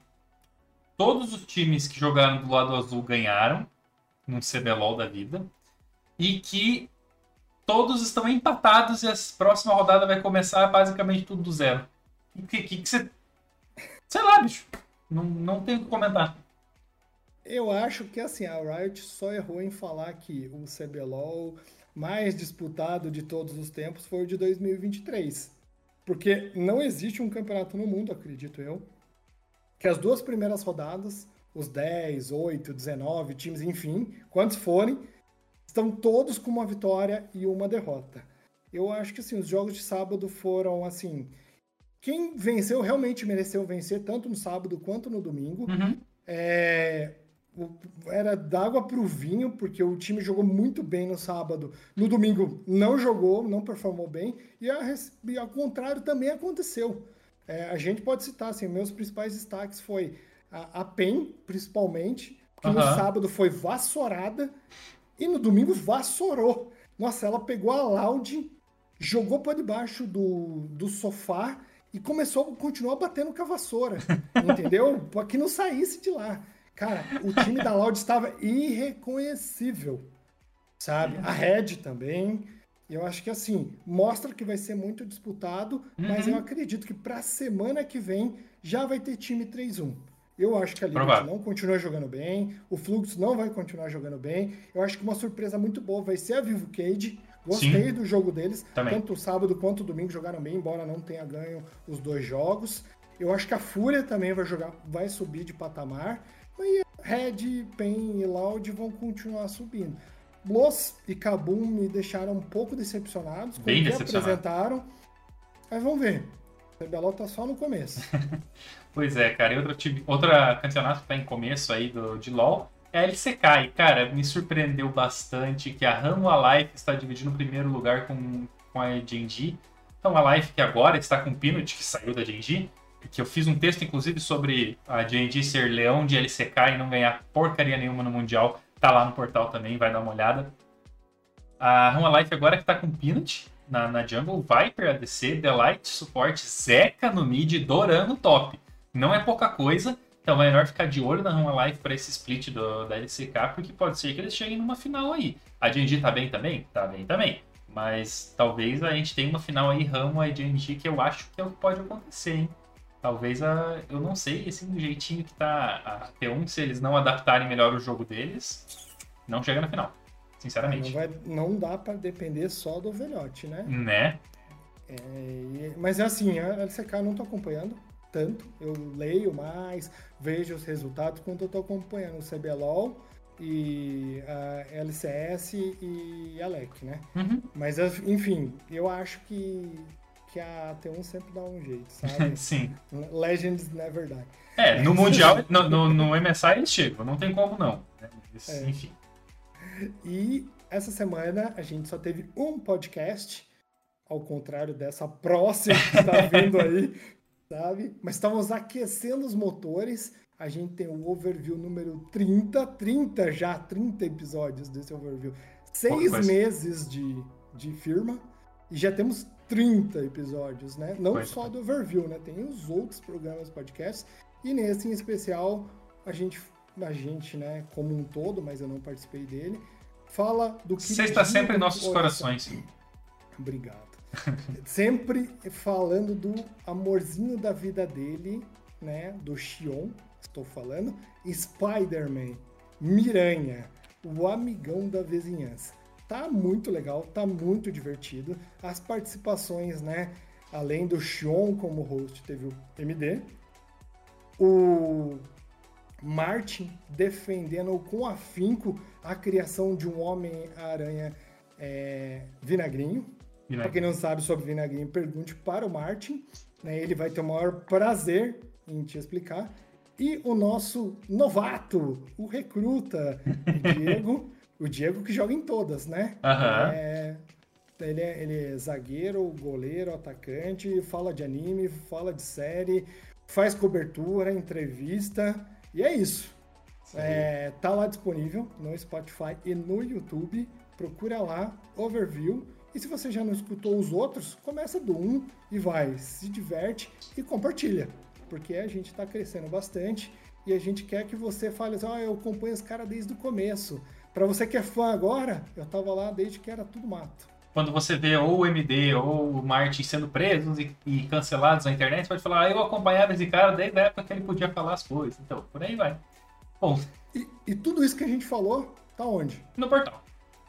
Speaker 1: todos os times que jogaram do lado azul ganharam num CBLOL da vida. E que todos estão empatados e a próxima rodada vai começar basicamente tudo do zero. O que, que, que você. Sei lá, bicho. Não, não tenho o que comentar.
Speaker 2: Eu acho que assim, a Riot só errou em falar que o CBLOL mais disputado de todos os tempos foi o de 2023. Porque não existe um campeonato no mundo, acredito eu, que as duas primeiras rodadas os 10, 8, 19 times, enfim, quantos forem, estão todos com uma vitória e uma derrota. Eu acho que assim, os jogos de sábado foram assim. Quem venceu realmente mereceu vencer, tanto no sábado quanto no domingo. Uhum. É, era d'água para o vinho, porque o time jogou muito bem no sábado. No domingo não jogou, não performou bem. E, a, e ao contrário também aconteceu. É, a gente pode citar, assim, meus principais destaques foi a, a PEN, principalmente, que uhum. no sábado foi vassourada e no domingo vassourou. Nossa, ela pegou a Loud, jogou para debaixo do, do sofá e começou a continuar batendo com a vassoura, entendeu? Para que não saísse de lá. Cara, o time da Loud estava irreconhecível, sabe? A Red também. Eu acho que assim, mostra que vai ser muito disputado, uhum. mas eu acredito que para a semana que vem já vai ter time 3-1. Eu acho que a Liberty não continua jogando bem, o Fluxo não vai continuar jogando bem. Eu acho que uma surpresa muito boa vai ser a Vivo Cage. Gostei Sim. do jogo deles, Também. tanto sábado quanto domingo jogaram bem, embora não tenha ganho os dois jogos. Eu acho que a Fúria também vai jogar, vai subir de patamar. E Red, Pen e Loud vão continuar subindo. Bloss e Kabum me deixaram um pouco decepcionados com o que apresentaram. Mas vamos ver. O CBLOL tá só no começo.
Speaker 1: Pois é, cara. E outro, time, outro campeonato que tá em começo aí do, de LoL é a LCK. E, cara, me surpreendeu bastante que a Ramo Alive está dividindo o primeiro lugar com, com a Genji. Então, a Life que agora está com o Pinot, que saiu da Genji. Que eu fiz um texto, inclusive, sobre a Genji ser leão de LCK e não ganhar porcaria nenhuma no Mundial. Tá lá no portal também, vai dar uma olhada. A Ramo Life agora que tá com Pinot na, na jungle, Viper ADC, Delight suporte, Zeca no mid, Doran no top. Não é pouca coisa, então é melhor ficar de olho na Rama Life para esse split do, da LCK, porque pode ser que eles cheguem numa final aí. A Genji tá bem também? Tá bem também. Mas talvez a gente tenha uma final aí, Ramo e Genji, que eu acho que é o que pode acontecer, hein? Talvez a. Eu não sei, assim, do jeitinho que tá a T1, se eles não adaptarem melhor o jogo deles, não chega na final. Sinceramente.
Speaker 2: Não, vai, não dá para depender só do velhote, né?
Speaker 1: Né?
Speaker 2: É, mas é assim, a LCK eu não tô acompanhando tanto. Eu leio mais, vejo os resultados quando eu tô acompanhando o CBLOL e a LCS e a LEC, né?
Speaker 1: Uhum.
Speaker 2: Mas, enfim, eu acho que, que a T1 sempre dá um jeito, sabe?
Speaker 1: Sim.
Speaker 2: Legends never die.
Speaker 1: É, no Mundial, no, no, no MSI eles chegam, não tem como não. né? Eles,
Speaker 2: É.
Speaker 1: Enfim.
Speaker 2: E essa semana a gente só teve um podcast, ao contrário dessa próxima que tá vindo aí, sabe? Mas estamos aquecendo os motores. A gente tem o overview número 30, 30 já, 30 episódios desse overview. Seis
Speaker 1: coisa.
Speaker 2: meses de, de firma e já temos 30 episódios, né? Não
Speaker 1: Coisa.
Speaker 2: só do overview, né? Tem os outros programas podcasts. E nesse em especial, a gente, a gente, né, como um todo, mas eu não participei dele, fala do que.
Speaker 1: Você está sempre em nossos corações.
Speaker 2: Obrigado. sempre falando do amorzinho da vida dele, né? Do Xion, estou falando. Spider-Man, Miranha, o amigão da vizinhança. Tá muito legal, tá muito divertido. As participações, né? Além do Xion como host, teve o MD. O Martin defendendo com afinco a criação de um Homem-Aranha é, vinagrinho. Para quem não sabe sobre vinagrinho, pergunte para o Martin. né? Ele vai ter o maior prazer em te explicar. E o nosso novato, o recruta, o Diego. o Diego que joga em todas, né?
Speaker 1: Aham.
Speaker 2: É, ele, é, ele é zagueiro, goleiro, atacante, fala de anime, fala de série, faz cobertura, entrevista. E é isso. É, tá lá disponível no Spotify e no YouTube. Procura lá, overview. E se você já não escutou os outros, começa do 1 e vai, se diverte e compartilha. Porque a gente está crescendo bastante e a gente quer que você fale assim, ah, eu acompanho os caras desde o começo. Para você que é fã agora, eu tava lá desde que era tudo mato.
Speaker 1: Quando você vê ou o MD ou o Martin sendo presos e, e cancelados na internet, você pode falar, ah, eu acompanhava esse cara desde a época que ele podia falar as coisas. Então, por aí vai. Bom,
Speaker 2: E, e tudo isso que a gente falou, tá onde?
Speaker 1: no portal.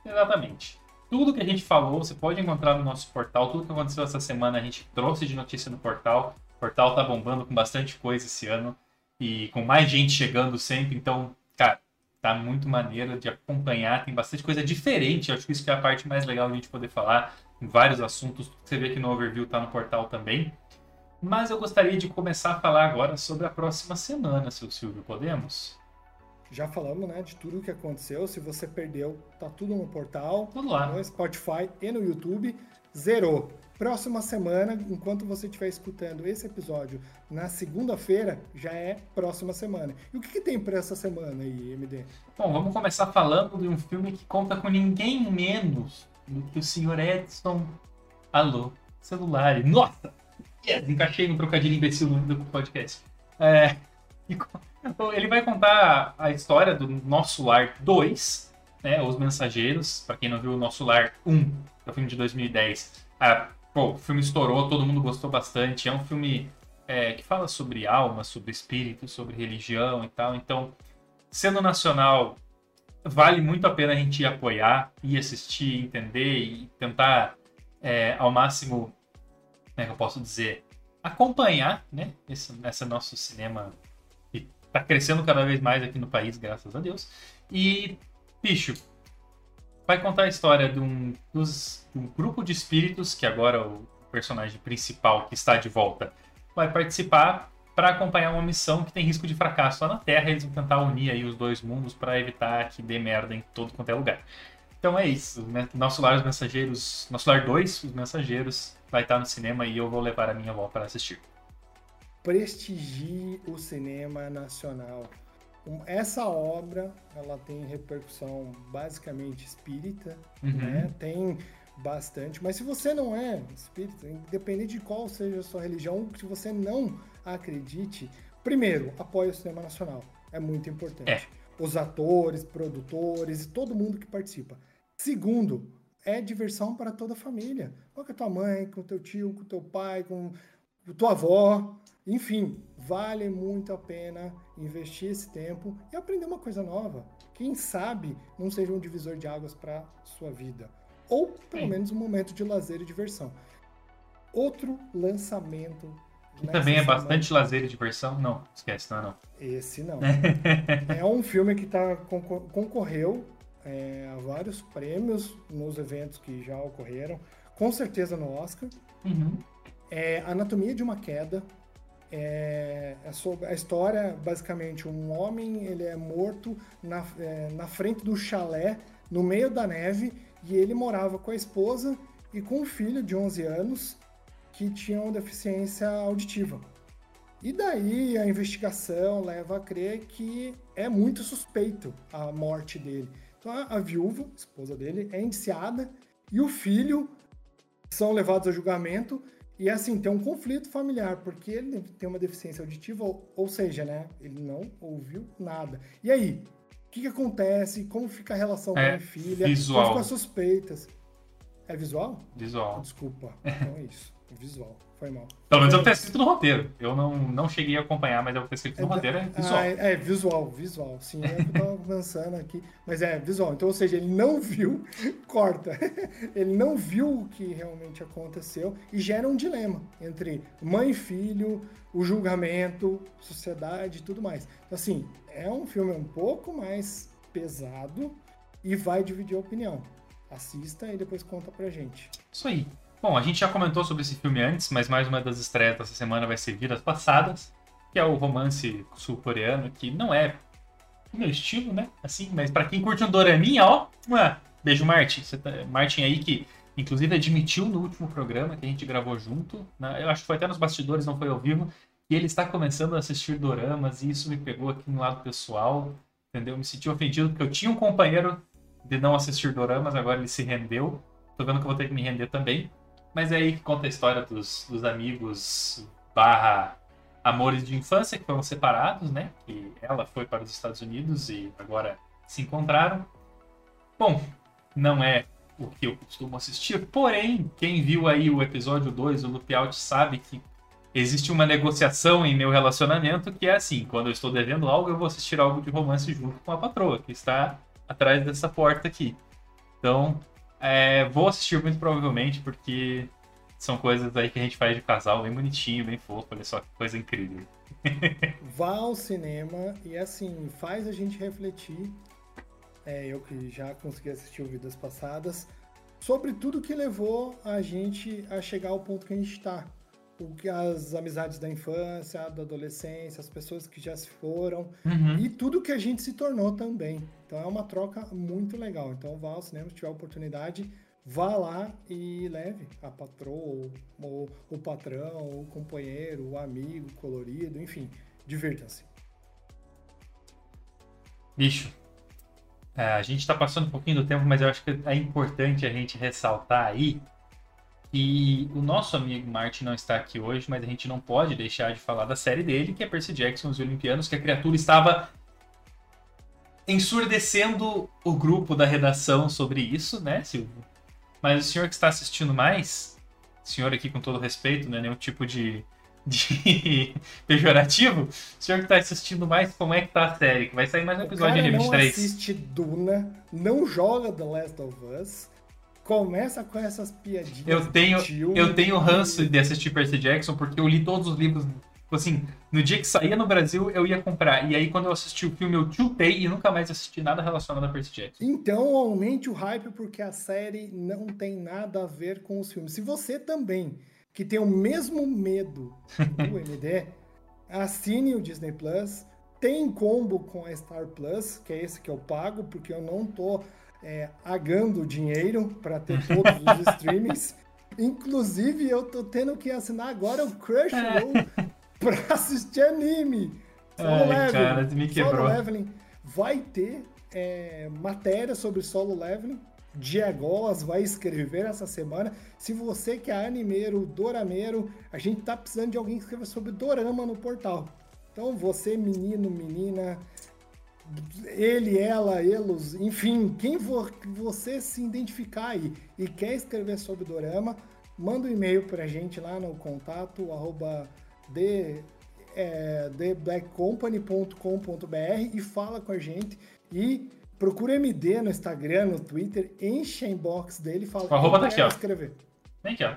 Speaker 1: Exatamente. Tudo que a gente falou, você pode encontrar no nosso portal. Tudo que aconteceu essa semana a gente trouxe de notícia no portal. O portal tá bombando com bastante coisa esse ano. E com mais gente chegando sempre. Então, cara, tá muito maneiro de acompanhar. Tem bastante coisa diferente. Acho que isso que é a parte mais legal de a gente poder falar. Em vários assuntos. Que você vê aqui no overview tá no portal também. Mas eu gostaria de começar a falar agora sobre a próxima semana, seu Silvio. Podemos?
Speaker 2: Já falamos, né, de tudo o que aconteceu. Se você perdeu, tá tudo no portal,
Speaker 1: Tudo lá.
Speaker 2: no Spotify e no YouTube. Zerou. Próxima semana, enquanto você estiver escutando esse episódio na segunda-feira, já é próxima semana. E o que, que tem para essa semana aí, MD?
Speaker 1: Bom, vamos começar falando de um filme que conta com ninguém menos do que o Sr. Edson. Alô, celular. Nossa! Yes, encaixei no trocadilho imbecil do do podcast. É, e co- ele vai contar a história do Nosso Lar 2, né, Os Mensageiros. Pra quem não viu, o Nosso Lar 1, que é o filme de 2010. Ah, pô, o filme estourou, todo mundo gostou bastante. É um filme é, que fala sobre alma, sobre espírito, sobre religião e tal. Então, sendo nacional, vale muito a pena a gente apoiar, ir assistir, entender e tentar é, ao máximo, como é que eu posso dizer, acompanhar, né, esse, esse nosso cinema que tá crescendo cada vez mais aqui no país, graças a Deus. E, bicho, vai contar a história de um, dos, de um grupo de espíritos, que agora o personagem principal que está de volta vai participar para acompanhar uma missão que tem risco de fracasso lá na Terra. Eles vão tentar unir aí os dois mundos para evitar que dê merda em todo quanto é lugar. Então é isso. Nosso Lar, os Mensageiros. Nosso Lar 2, Os Mensageiros, vai estar no cinema e eu vou levar a minha avó para assistir.
Speaker 2: Prestigie o cinema nacional. Essa obra, ela tem repercussão basicamente espírita, uhum. né? Tem bastante, mas se você não é espírita, independente de qual seja a sua religião, se você não acredite, primeiro, apoie o cinema nacional. É muito importante. É. Os atores, produtores e todo mundo que participa. Segundo, é diversão para toda a família. Com a tua mãe, com o teu tio, com o teu pai, com tua avó. Enfim, vale muito a pena investir esse tempo e aprender uma coisa nova. Quem sabe não seja um divisor de águas para sua vida. Ou pelo Sim. menos um momento de lazer e diversão. Outro lançamento.
Speaker 1: Que também é semana... bastante lazer e diversão? Não, esquece, não é não.
Speaker 2: Esse não. é um filme que tá, concorreu é, vários prêmios nos eventos que já ocorreram, com certeza no Oscar. Uhum. É, Anatomia de uma Queda. É, é sobre a história, basicamente, um homem ele é morto na, é, na frente do chalé, no meio da neve, e ele morava com a esposa e com um filho de 11 anos que tinham deficiência auditiva. E daí a investigação leva a crer que é muito suspeito a morte dele. Então a, a viúva, esposa dele, é indiciada e o filho são levados a julgamento e assim tem um conflito familiar porque ele tem uma deficiência auditiva, ou, ou seja, né, ele não ouviu nada. E aí, o que, que acontece? Como fica a relação é mãe filha?
Speaker 1: Visual.
Speaker 2: Como ficam as suspeitas? É visual?
Speaker 1: Visual.
Speaker 2: Desculpa, então é isso. Visual. Foi mal.
Speaker 1: Pelo menos eu ter escrito no roteiro. Eu não, não cheguei a acompanhar, mas eu ter escrito no é, roteiro é visual. Ah,
Speaker 2: é, é, visual, visual. Sim, é eu tava pensando aqui. Mas é visual. Então, ou seja, ele não viu, corta. ele não viu o que realmente aconteceu e gera um dilema entre mãe e filho, o julgamento, sociedade e tudo mais. Então, assim, é um filme um pouco mais pesado e vai dividir a opinião. Assista e depois conta pra gente.
Speaker 1: Isso aí. Bom, a gente já comentou sobre esse filme antes, mas mais uma das estreias dessa semana vai ser Vidas Passadas, que é o romance sul-coreano, que não é meu estilo, né? Assim, mas para quem curte um doraminha, ó, beijo Martin. Tá... Martin aí que inclusive admitiu no último programa que a gente gravou junto, né? eu acho que foi até nos bastidores, não foi ao vivo, e ele está começando a assistir doramas e isso me pegou aqui no lado pessoal, entendeu? Me senti ofendido porque eu tinha um companheiro de não assistir doramas, agora ele se rendeu. Tô vendo que eu vou ter que me render também. Mas é aí que conta a história dos, dos amigos barra amores de infância que foram separados, né? Que ela foi para os Estados Unidos e agora se encontraram. Bom, não é o que eu costumo assistir, porém, quem viu aí o episódio 2 do Lookout sabe que existe uma negociação em meu relacionamento que é assim, quando eu estou devendo algo, eu vou assistir algo de romance junto com a patroa, que está atrás dessa porta aqui. Então, é, vou assistir muito provavelmente, porque são coisas aí que a gente faz de casal bem bonitinho, bem fofo. Olha só que coisa incrível.
Speaker 2: Vá ao cinema e assim, faz a gente refletir. É, eu que já consegui assistir Vidas Passadas, sobre tudo que levou a gente a chegar ao ponto que a gente está o que as amizades da infância, da adolescência, as pessoas que já se foram uhum. e tudo que a gente se tornou também. Então é uma troca muito legal. Então vá ao cinema se tiver oportunidade, vá lá e leve a patroa, ou, o patrão, o companheiro, o amigo colorido, enfim, divirta-se.
Speaker 1: Bicho, é, a gente está passando um pouquinho do tempo, mas eu acho que é importante a gente ressaltar aí e o nosso amigo Martin não está aqui hoje, mas a gente não pode deixar de falar da série dele, que é Percy Jackson os Olimpianos, que a criatura estava ensurdecendo o grupo da redação sobre isso, né, Silvio? Mas o senhor que está assistindo mais, senhor aqui com todo respeito, né, nenhum tipo de, de pejorativo, o senhor que está assistindo mais, como é que tá a série? Que vai sair mais um episódio
Speaker 2: o cara
Speaker 1: 23.
Speaker 2: não assiste Duna, não joga The Last of Us Começa com essas piadinhas.
Speaker 1: Eu tenho, eu tenho ranço de assistir Percy Jackson porque eu li todos os livros assim, no dia que saía no Brasil, eu ia comprar. E aí, quando eu assisti o filme, eu tiltei e nunca mais assisti nada relacionado a Percy Jackson.
Speaker 2: Então, aumente o hype, porque a série não tem nada a ver com os filmes. Se você também, que tem o mesmo medo do MD, assine o Disney Plus. Tem combo com a Star Plus, que é esse que eu pago, porque eu não tô é, agando dinheiro para ter todos os streamings. Inclusive, eu tô tendo que assinar agora o Crunchyroll pra assistir anime.
Speaker 1: Solo Ai, Leveling. Cara, me quebrou.
Speaker 2: Solo Leveling. Vai ter é, matéria sobre Solo Leveling. Diagolas vai escrever essa semana. Se você que é animeiro, dorameiro, a gente tá precisando de alguém que escreva sobre dorama no portal. Então, você, menino, menina, ele, ela, elos, enfim, quem for, você se identificar aí e quer escrever sobre dorama, manda um e-mail pra gente lá no contato arroba de, é, theblackcompany.com.br e fala com a gente e procura MD no Instagram, no Twitter, enche a inbox dele e fala
Speaker 1: o arroba tá aqui, ó.
Speaker 2: escrever.
Speaker 1: Vem aqui, ó.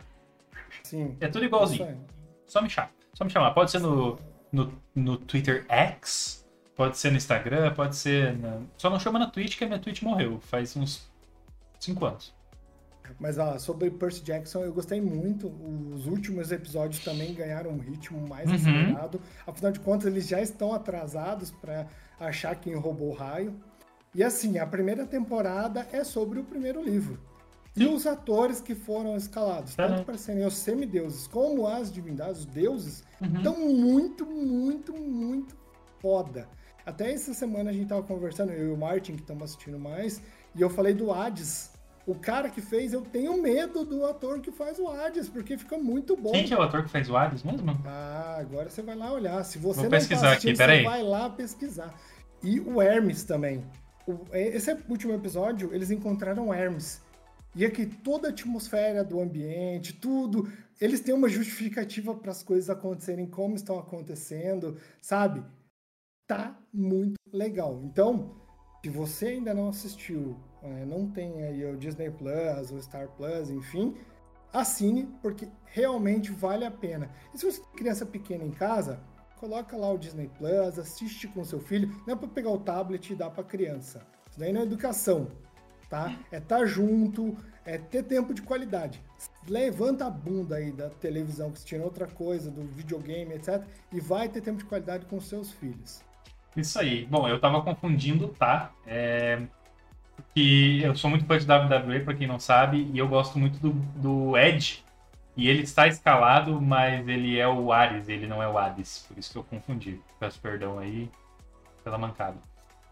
Speaker 2: Sim.
Speaker 1: É tudo igualzinho. Só me chamar. Só me chamar. Pode ser no, no, no Twitter X, pode ser no Instagram, pode ser. Na... Só não chama na Twitch, que a minha Twitch morreu. Faz uns 5 anos.
Speaker 2: Mas ó, sobre Percy Jackson, eu gostei muito. Os últimos episódios também ganharam um ritmo mais uhum. acelerado. Afinal de contas, eles já estão atrasados para achar quem roubou o raio. E assim, a primeira temporada é sobre o primeiro livro. E os atores que foram escalados, tanto uhum. para serem os semideuses como as divindades, os deuses, estão uhum. muito, muito, muito foda. Até essa semana a gente tava conversando, eu e o Martin, que estamos assistindo mais, e eu falei do Hades, o cara que fez, eu tenho medo do ator que faz o Hades, porque fica muito bom.
Speaker 1: Quem que é o ator que faz o Hades mesmo?
Speaker 2: Ah, agora você vai lá olhar. Se você
Speaker 1: Vou
Speaker 2: não
Speaker 1: pesquisar tá aqui, peraí.
Speaker 2: Você vai lá pesquisar. E o Hermes também. O, esse último episódio, eles encontraram Hermes. E aqui toda a atmosfera do ambiente, tudo, eles têm uma justificativa para as coisas acontecerem como estão acontecendo, sabe? Tá muito legal. Então, se você ainda não assistiu é, não tem aí o Disney Plus, o Star Plus, enfim, assine, porque realmente vale a pena. E se você tem criança pequena em casa, coloca lá o Disney Plus, assiste com seu filho, não é para pegar o tablet e dar para criança. Isso daí não é educação, tá? É estar tá junto, é ter tempo de qualidade. Levanta a bunda aí da televisão, que assistindo outra coisa, do videogame, etc. E vai ter tempo de qualidade com seus filhos.
Speaker 1: Isso aí. Bom, eu tava confundindo, tá? É, que eu sou muito fã de WWE, para quem não sabe, e eu gosto muito do, do Edge. E ele está escalado, mas ele é o Ares, ele não é o Hades. Por isso que eu confundi. Peço perdão aí pela mancada.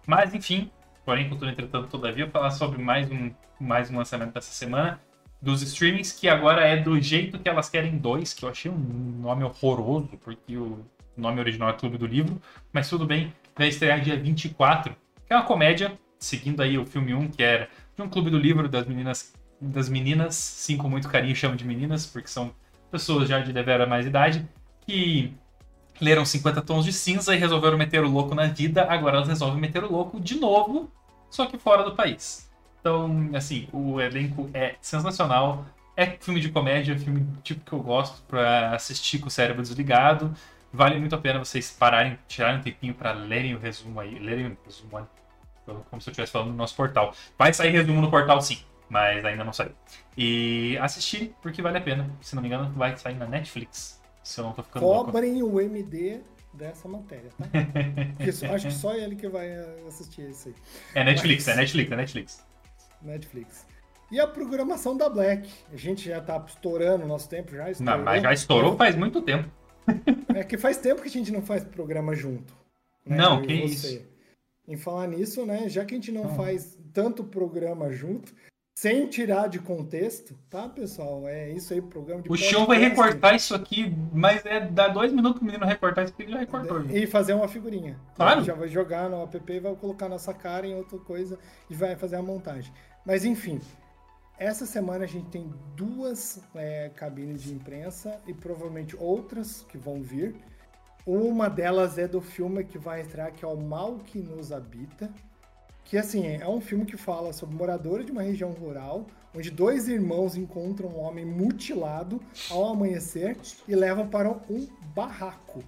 Speaker 1: Mas, enfim, porém, contudo, entretanto, todavia, falar sobre mais um, mais um lançamento dessa semana dos streamings, que agora é do jeito que elas querem dois, que eu achei um nome horroroso, porque o nome original é Clube do Livro, mas tudo bem, vai estrear dia 24, que é uma comédia seguindo aí o filme 1, que era de um clube do livro das meninas, das meninas, sim, com muito carinho chamo de meninas, porque são pessoas já de devera mais idade, que leram 50 tons de cinza e resolveram meter o louco na vida, agora elas resolvem meter o louco de novo, só que fora do país. Então, assim, o elenco é sensacional, é filme de comédia, filme tipo que eu gosto para assistir com o cérebro desligado. Vale muito a pena vocês pararem, tirarem um tempinho para lerem o resumo aí, lerem o resumo como se eu estivesse falando no nosso portal. Vai sair resumo no portal sim, mas ainda não saiu. E assistir, porque vale a pena. Se não me engano, vai sair na Netflix. Se eu não tô ficando
Speaker 2: Cobrem louco. o MD dessa matéria, tá? Porque acho que só ele que vai assistir isso aí.
Speaker 1: É Netflix, mas... é Netflix, é Netflix.
Speaker 2: Netflix. E a programação da Black? A gente já tá estourando o nosso tempo, já estourou.
Speaker 1: Não, mas já estourou faz muito tempo.
Speaker 2: É que faz tempo que a gente não faz programa junto.
Speaker 1: Né? Não, que isso.
Speaker 2: Em falar nisso, né? Já que a gente não ah. faz tanto programa junto, sem tirar de contexto, tá, pessoal? É isso aí, programa de
Speaker 1: O show vai recortar isso aqui, mas é dar dois minutos pro menino recortar isso que ele já recortou.
Speaker 2: E fazer uma figurinha.
Speaker 1: Claro.
Speaker 2: Já vai jogar no app, vai colocar nossa cara em outra coisa e vai fazer a montagem. Mas enfim, essa semana a gente tem duas é, cabines de imprensa e provavelmente outras que vão vir. Uma delas é do filme que vai entrar, que é O Mal que Nos Habita. Que, assim, é um filme que fala sobre moradores de uma região rural, onde dois irmãos encontram um homem mutilado ao amanhecer e levam para um barraco.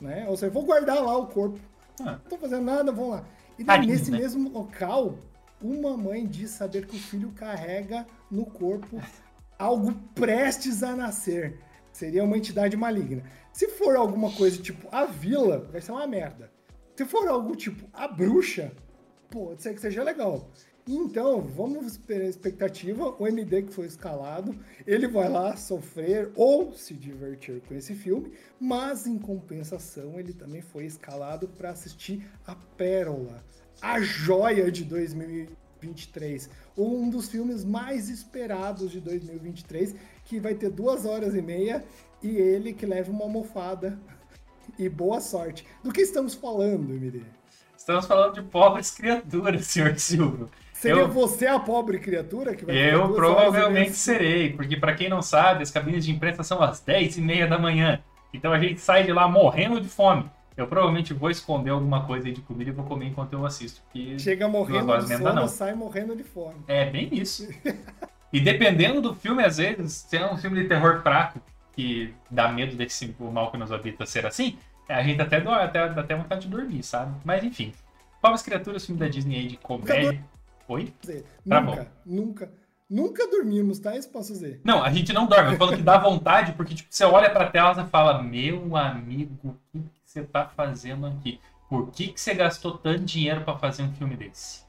Speaker 2: né? Ou seja, vou guardar lá o corpo. Ah. Não tô fazendo nada, vão lá. E daí, nesse né? mesmo local, uma mãe diz saber que o filho carrega no corpo algo prestes a nascer. Seria uma entidade maligna. Se for alguma coisa tipo a vila, vai ser uma merda. Se for algo tipo a bruxa, pode ser que seja legal. Então, vamos ter a expectativa. O MD que foi escalado, ele vai lá sofrer ou se divertir com esse filme, mas em compensação, ele também foi escalado para assistir a Pérola, a joia de 2023, um dos filmes mais esperados de 2023, que vai ter duas horas e meia e ele que leva uma almofada. E boa sorte. Do que estamos falando, MD?
Speaker 1: Estamos falando de pobres criaturas, senhor Silvio.
Speaker 2: Seria eu, você a pobre criatura que vai
Speaker 1: Eu provavelmente serei, porque para quem não sabe, as cabines de imprensa são às 10 e meia da manhã. Então a gente sai de lá morrendo de fome. Eu provavelmente vou esconder alguma coisa aí de comida e vou comer enquanto eu assisto.
Speaker 2: Chega morrendo de sono, sai morrendo de fome.
Speaker 1: É, bem isso. e dependendo do filme, às vezes, se é um filme de terror fraco, que dá medo desse o mal que nos habita ser assim, a gente até dá até, até vontade de dormir, sabe? Mas enfim. Pobres Criaturas, filme da Disney aí de comédia. Oi?
Speaker 2: Dizer, tá nunca, bom. nunca, nunca dormimos, tá? Isso posso dizer.
Speaker 1: Não, a gente não dorme. Eu falo que dá vontade, porque tipo, você olha pra tela e fala, meu amigo, o que, que você tá fazendo aqui? Por que, que você gastou tanto dinheiro para fazer um filme desse?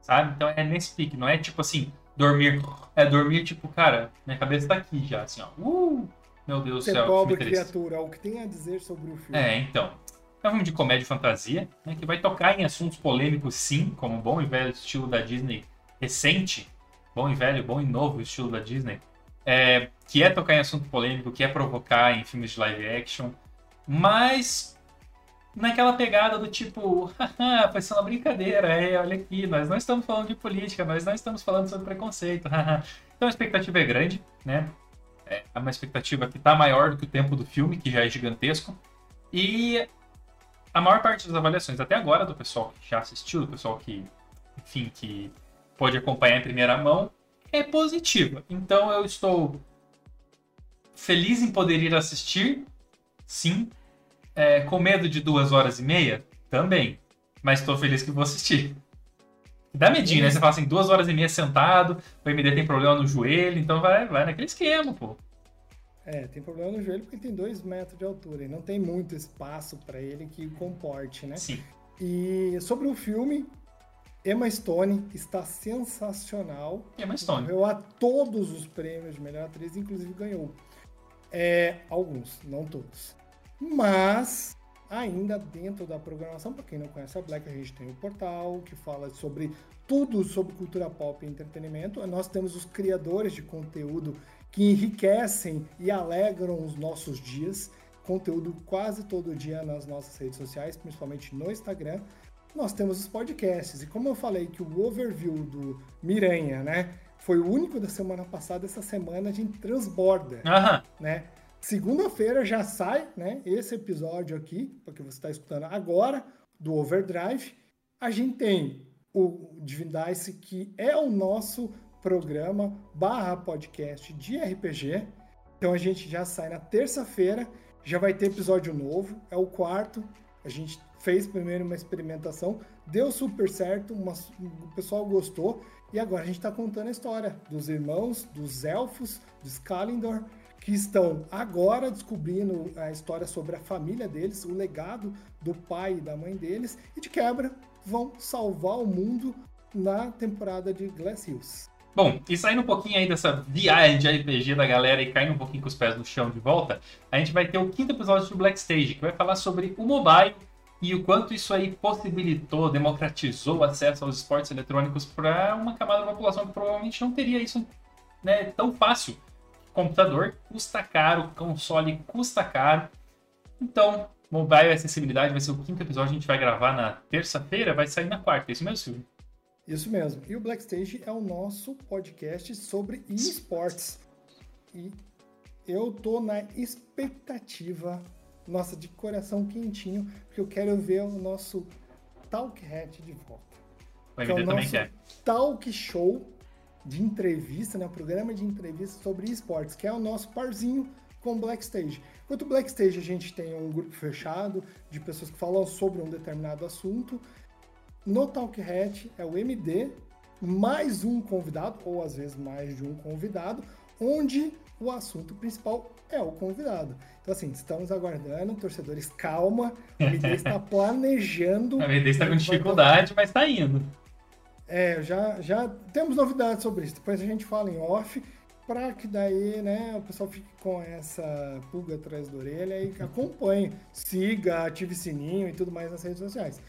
Speaker 1: Sabe? Então é nesse pique, não é tipo assim, dormir. É dormir, tipo, cara, minha cabeça tá aqui já, assim, ó. Uh! Meu Deus do céu.
Speaker 2: pobre criatura, o que tem a dizer sobre o filme?
Speaker 1: É, então. É um filme de comédia e fantasia, né, que vai tocar em assuntos polêmicos, sim, como bom e velho estilo da Disney recente, bom e velho, bom e novo estilo da Disney, é, que é tocar em assunto polêmico, que é provocar em filmes de live action, mas naquela pegada do tipo, haha, foi só uma brincadeira, é, olha aqui, nós não estamos falando de política, nós não estamos falando sobre preconceito, então a expectativa é grande, né? É uma expectativa que está maior do que o tempo do filme, que já é gigantesco. E a maior parte das avaliações até agora do pessoal que já assistiu, do pessoal que, enfim, que pode acompanhar em primeira mão, é positiva. Então eu estou feliz em poder ir assistir, sim. É, com medo de duas horas e meia, também. Mas estou feliz que vou assistir. Dá medinho, né? Você fala assim, duas horas e meia sentado, o MD tem problema no joelho, então vai, vai naquele esquema, pô.
Speaker 2: É, tem problema no joelho porque tem dois metros de altura e não tem muito espaço para ele que comporte, né?
Speaker 1: Sim.
Speaker 2: E sobre o filme, Emma Stone está sensacional.
Speaker 1: Emma Stone.
Speaker 2: Ganhou a todos os prêmios de melhor atriz, inclusive ganhou. É, alguns, não todos. Mas ainda dentro da programação. Para quem não conhece a Black, a gente tem o portal que fala sobre tudo sobre cultura pop e entretenimento. Nós temos os criadores de conteúdo que enriquecem e alegram os nossos dias. Conteúdo quase todo dia nas nossas redes sociais, principalmente no Instagram. Nós temos os podcasts. E como eu falei que o overview do Miranha, né? Foi o único da semana passada, essa semana a gente transborda,
Speaker 1: uhum.
Speaker 2: né? Segunda-feira já sai, né? Esse episódio aqui, porque você está escutando agora, do Overdrive. A gente tem o Divindice, que é o nosso programa barra podcast de RPG. Então a gente já sai na terça-feira, já vai ter episódio novo, é o quarto. A gente fez primeiro uma experimentação, deu super certo, uma, o pessoal gostou, e agora a gente está contando a história dos irmãos, dos elfos, dos Skalindor que estão agora descobrindo a história sobre a família deles, o legado do pai e da mãe deles, e de quebra vão salvar o mundo na temporada de Glass Hills.
Speaker 1: Bom, e saindo um pouquinho aí dessa viagem de RPG da galera e caindo um pouquinho com os pés no chão de volta, a gente vai ter o quinto episódio do Black Stage, que vai falar sobre o mobile e o quanto isso aí possibilitou, democratizou o acesso aos esportes eletrônicos para uma camada da população que provavelmente não teria isso né, tão fácil computador custa caro, console custa caro. Então, mobile acessibilidade vai ser o quinto episódio, a gente vai gravar na terça-feira, vai sair na quarta, é isso mesmo, Silvio?
Speaker 2: Isso mesmo. E o Blackstage é o nosso podcast sobre esportes. E eu tô na expectativa, nossa, de coração quentinho, porque eu quero ver o nosso Talk Hat de volta.
Speaker 1: O MD que é o também quer.
Speaker 2: Talk Show de entrevista, né? Um programa de entrevista sobre esportes, que é o nosso parzinho com Black Stage. Enquanto o Black Stage a gente tem um grupo fechado de pessoas que falam sobre um determinado assunto, no Talk Hat é o MD, mais um convidado, ou às vezes mais de um convidado, onde o assunto principal é o convidado. Então, assim, estamos aguardando, torcedores, calma. O MD está planejando.
Speaker 1: A MD está com dificuldade, mas está indo.
Speaker 2: É, já, já temos novidades sobre isso. Depois a gente fala em off, para que daí, né, o pessoal fique com essa pulga atrás da orelha e acompanhe, siga, ative sininho e tudo mais nas redes sociais.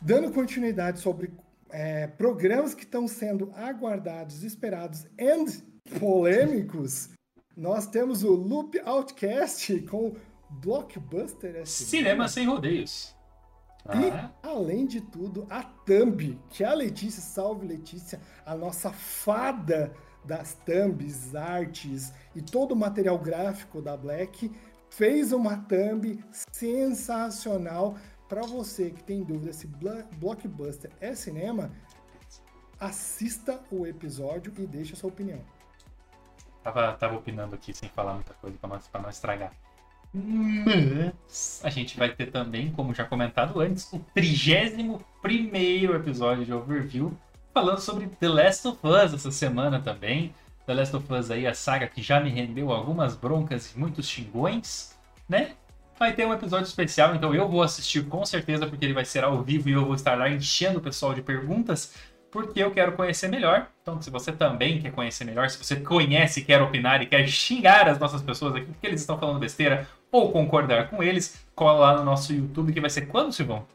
Speaker 2: Dando continuidade sobre é, programas que estão sendo aguardados, esperados e polêmicos, nós temos o Loop Outcast com Blockbuster
Speaker 1: Cinema sem rodeios.
Speaker 2: E, ah. além de tudo, a Thumb, que é a Letícia, salve Letícia, a nossa fada das thumbs, artes e todo o material gráfico da Black, fez uma thumb sensacional para você que tem dúvida se Blockbuster é cinema, assista o episódio e deixe a sua opinião.
Speaker 1: Tava, tava opinando aqui sem falar muita coisa para não, não estragar. Mas a gente vai ter também, como já comentado antes, o 31 episódio de Overview, falando sobre The Last of Us essa semana também. The Last of Us aí, a saga que já me rendeu algumas broncas e muitos xingões, né? Vai ter um episódio especial, então eu vou assistir com certeza, porque ele vai ser ao vivo e eu vou estar lá enchendo o pessoal de perguntas porque eu quero conhecer melhor. Então, se você também quer conhecer melhor, se você conhece, quer opinar e quer xingar as nossas pessoas aqui porque eles estão falando besteira ou concordar com eles, cola lá no nosso YouTube que vai ser quando, Silvão?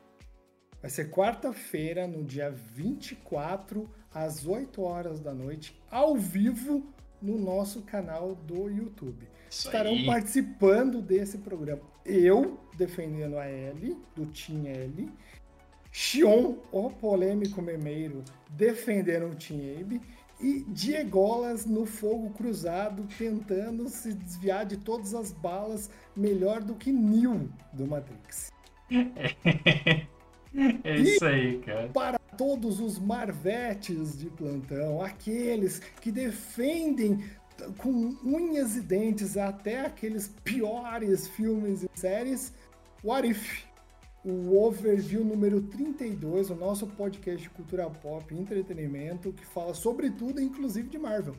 Speaker 2: Vai ser quarta-feira, no dia 24, às 8 horas da noite, ao vivo no nosso canal do YouTube. Isso Estarão aí. participando desse programa. Eu, defendendo a L, do Team L, Xion, o polêmico memeiro, defendendo o Team Abe, e Diegolas no fogo cruzado, tentando se desviar de todas as balas, melhor do que Neo do Matrix.
Speaker 1: É isso aí, cara.
Speaker 2: Para todos os marvetes de plantão, aqueles que defendem com unhas e dentes até aqueles piores filmes e séries, What If? O overview número 32, o nosso podcast de cultura pop e entretenimento, que fala sobre tudo, inclusive de Marvel.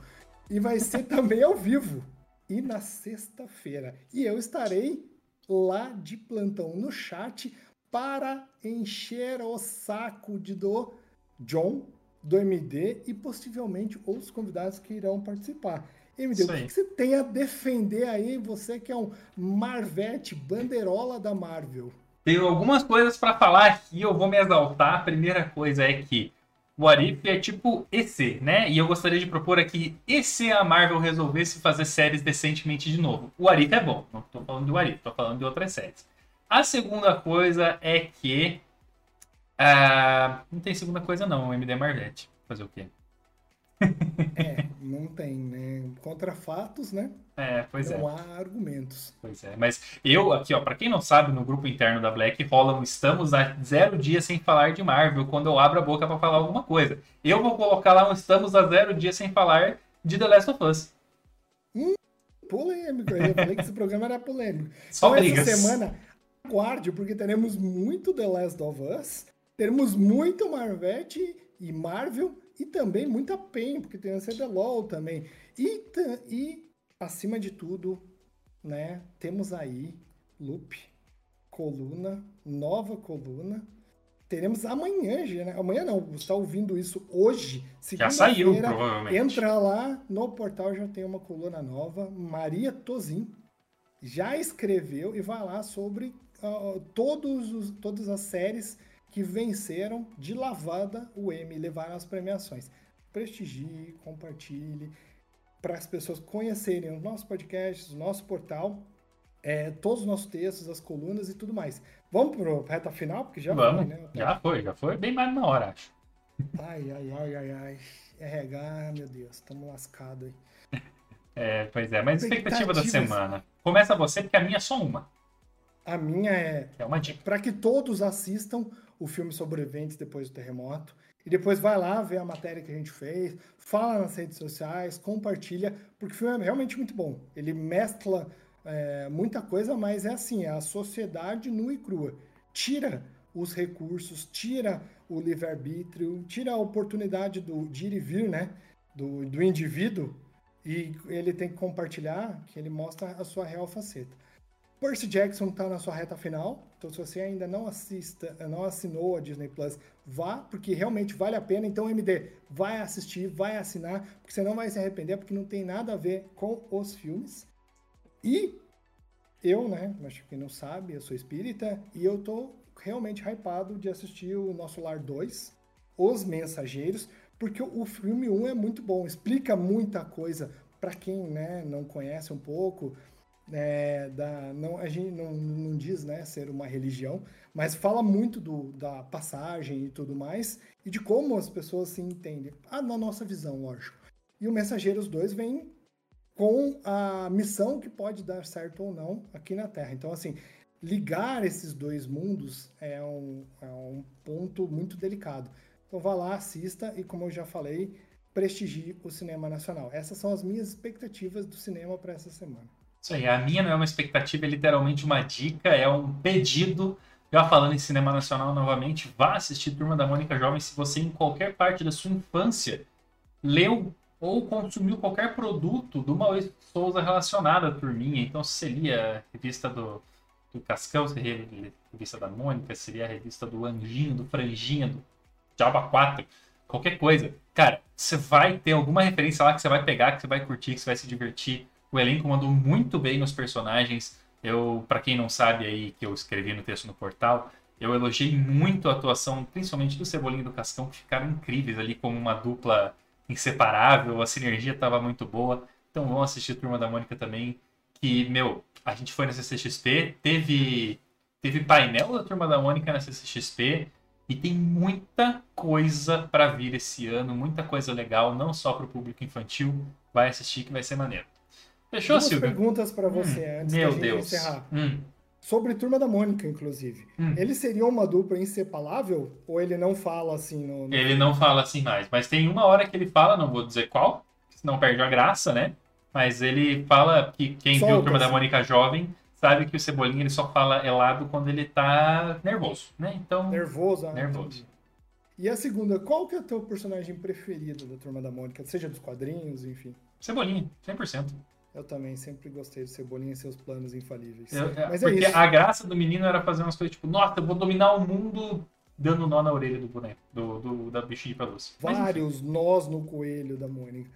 Speaker 2: E vai ser também ao vivo. E na sexta-feira. E eu estarei lá de plantão no chat para encher o saco de do John, do MD e possivelmente outros convidados que irão participar. MD, o que, que você tem a defender aí, você que é um Marvete, bandeirola da Marvel?
Speaker 1: Tenho algumas coisas para falar aqui, eu vou me exaltar. A primeira coisa é que o Arif é tipo EC, né? E eu gostaria de propor aqui EC a Marvel resolvesse fazer séries decentemente de novo. O Arif é bom, não tô falando do Arif, tô falando de outras séries. A segunda coisa é que. Uh, não tem segunda coisa, não, o MD Marvete. Fazer o quê?
Speaker 2: É, não tem, né? Contra fatos, né?
Speaker 1: É, pois
Speaker 2: não
Speaker 1: é.
Speaker 2: Não há argumentos.
Speaker 1: Pois é, mas eu aqui, ó, para quem não sabe, no grupo interno da Black rola um estamos há zero dias sem falar de Marvel quando eu abro a boca para falar alguma coisa. Eu vou colocar lá um estamos há zero dias sem falar de The Last of Us.
Speaker 2: Hum, polêmico. Eu falei que esse programa era polêmico.
Speaker 1: Só então, brigas.
Speaker 2: essa semana, aguarde, porque teremos muito The Last of Us, teremos muito Marvete e Marvel e também muita PEN, porque tem a CBLOL também. E, e, acima de tudo, né, temos aí Loop, coluna, nova coluna. Teremos amanhã, né? Amanhã não, você está ouvindo isso hoje.
Speaker 1: Já saiu, provavelmente.
Speaker 2: Entra lá no portal, já tem uma coluna nova. Maria Tozin já escreveu e vai lá sobre uh, todos os, todas as séries que venceram de lavada o M, levaram as premiações. Prestigie, compartilhe, para as pessoas conhecerem os nossos podcasts, o nosso portal, é, todos os nossos textos, as colunas e tudo mais. Vamos para a reta final, porque já
Speaker 1: Vamos,
Speaker 2: foi, né?
Speaker 1: Já foi, já foi bem mais de uma hora, acho.
Speaker 2: Ai, ai, ai, ai, ai. RH, meu Deus, estamos lascados aí.
Speaker 1: É, pois é, mas expectativa da semana. Começa você, porque a minha é só uma.
Speaker 2: A minha é.
Speaker 1: É uma dica.
Speaker 2: Para que todos assistam o filme Sobreviventes depois do terremoto. E depois vai lá ver a matéria que a gente fez, fala nas redes sociais, compartilha, porque o filme é realmente muito bom. Ele mescla é, muita coisa, mas é assim, é a sociedade nua e crua. Tira os recursos, tira o livre-arbítrio, tira a oportunidade do, de ir e vir, né? Do, do indivíduo, e ele tem que compartilhar, que ele mostra a sua real faceta. Percy Jackson está na sua reta final, então se você ainda não assista, não assinou a Disney Plus, vá, porque realmente vale a pena. Então, MD, vai assistir, vai assinar, porque você não vai se arrepender, porque não tem nada a ver com os filmes. E eu, né, acho que não sabe, eu sou espírita, e eu tô realmente hypado de assistir o Nosso Lar 2, Os Mensageiros, porque o filme 1 é muito bom, explica muita coisa para quem né, não conhece um pouco. É, da, não, a gente não, não diz né, ser uma religião, mas fala muito do, da passagem e tudo mais, e de como as pessoas se entendem. Ah, na nossa visão, lógico. E o Mensageiros 2 vem com a missão que pode dar certo ou não aqui na Terra. Então, assim, ligar esses dois mundos é um, é um ponto muito delicado. Então vá lá, assista e, como eu já falei, prestigie o cinema nacional. Essas são as minhas expectativas do cinema para essa semana.
Speaker 1: Isso aí, a minha não é uma expectativa, é literalmente uma dica, é um pedido. Já falando em cinema nacional novamente, vá assistir Turma da Mônica Jovem se você, em qualquer parte da sua infância, leu ou consumiu qualquer produto do Maurício Souza relacionado à turminha. Então, se você lia a revista do do Cascão, seria a revista da Mônica, seria a revista do Anjinho, do Franjinha, do Diaba 4, qualquer coisa. Cara, você vai ter alguma referência lá que você vai pegar, que você vai curtir, que você vai se divertir. O elenco mandou muito bem nos personagens. Eu, para quem não sabe aí, que eu escrevi no texto no portal, eu elogiei muito a atuação, principalmente do Cebolinha e do Cascão, que ficaram incríveis ali como uma dupla inseparável, a sinergia estava muito boa. Então vão assistir Turma da Mônica também, que, meu, a gente foi na CCXP, teve, teve painel da Turma da Mônica na CCXP, e tem muita coisa para vir esse ano, muita coisa legal, não só para o público infantil. Vai assistir que vai ser maneiro. Fechou,
Speaker 2: Duas
Speaker 1: Silvio?
Speaker 2: perguntas para você hum, antes
Speaker 1: meu
Speaker 2: da gente
Speaker 1: Deus.
Speaker 2: encerrar.
Speaker 1: Hum.
Speaker 2: Sobre Turma da Mônica, inclusive.
Speaker 1: Hum.
Speaker 2: Eles seriam uma dupla inseparável? Ou ele não fala assim no, no...
Speaker 1: Ele não fala assim mais, mas tem uma hora que ele fala, não vou dizer qual, senão perde a graça, né? Mas ele fala que quem
Speaker 2: Solta,
Speaker 1: viu Turma da
Speaker 2: assim.
Speaker 1: Mônica jovem sabe que o Cebolinha ele só fala helado quando ele tá nervoso, né? Então,
Speaker 2: Nervoso. ah,
Speaker 1: Nervoso.
Speaker 2: E a segunda, qual que é o teu personagem preferido da Turma da Mônica? Seja dos quadrinhos, enfim.
Speaker 1: Cebolinha, 100%.
Speaker 2: Eu também sempre gostei do Cebolinha e seus planos infalíveis.
Speaker 1: Eu- é,
Speaker 2: Mas é
Speaker 1: porque
Speaker 2: isso.
Speaker 1: a graça do menino era fazer umas coisas tipo, nossa, eu vou dominar o mundo dando nó na orelha do boneco, do, do- da bichinha de. Mas, enfim,
Speaker 2: Vários nós no coelho da Mônica.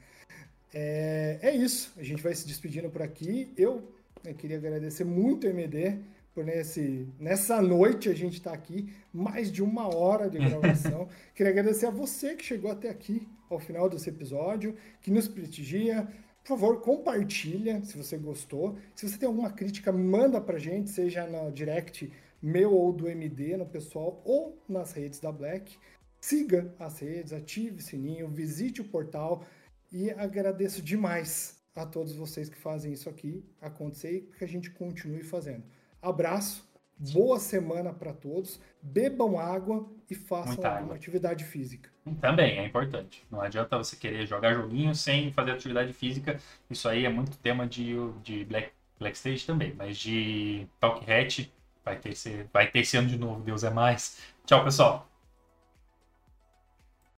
Speaker 2: É, é isso. A gente vai se despedindo por aqui. Eu né, queria agradecer muito o MD por nesse, nessa noite a gente estar aqui, mais de uma hora de gravação. queria agradecer a você que chegou até aqui, ao final desse episódio, que nos prestigia. Por favor, compartilha se você gostou. Se você tem alguma crítica, manda pra gente, seja no direct meu ou do MD, no pessoal, ou nas redes da Black. Siga as redes, ative o sininho, visite o portal e agradeço demais a todos vocês que fazem isso aqui acontecer e que a gente continue fazendo. Abraço, boa semana para todos, bebam água e façam
Speaker 1: Muita
Speaker 2: alguma
Speaker 1: água.
Speaker 2: atividade física.
Speaker 1: Também é importante. Não adianta você querer jogar joguinho sem fazer atividade física. Isso aí é muito tema de, de Black, Black Stage também. Mas de Talk Hat vai ter, esse, vai ter esse ano de novo. Deus é mais. Tchau, pessoal.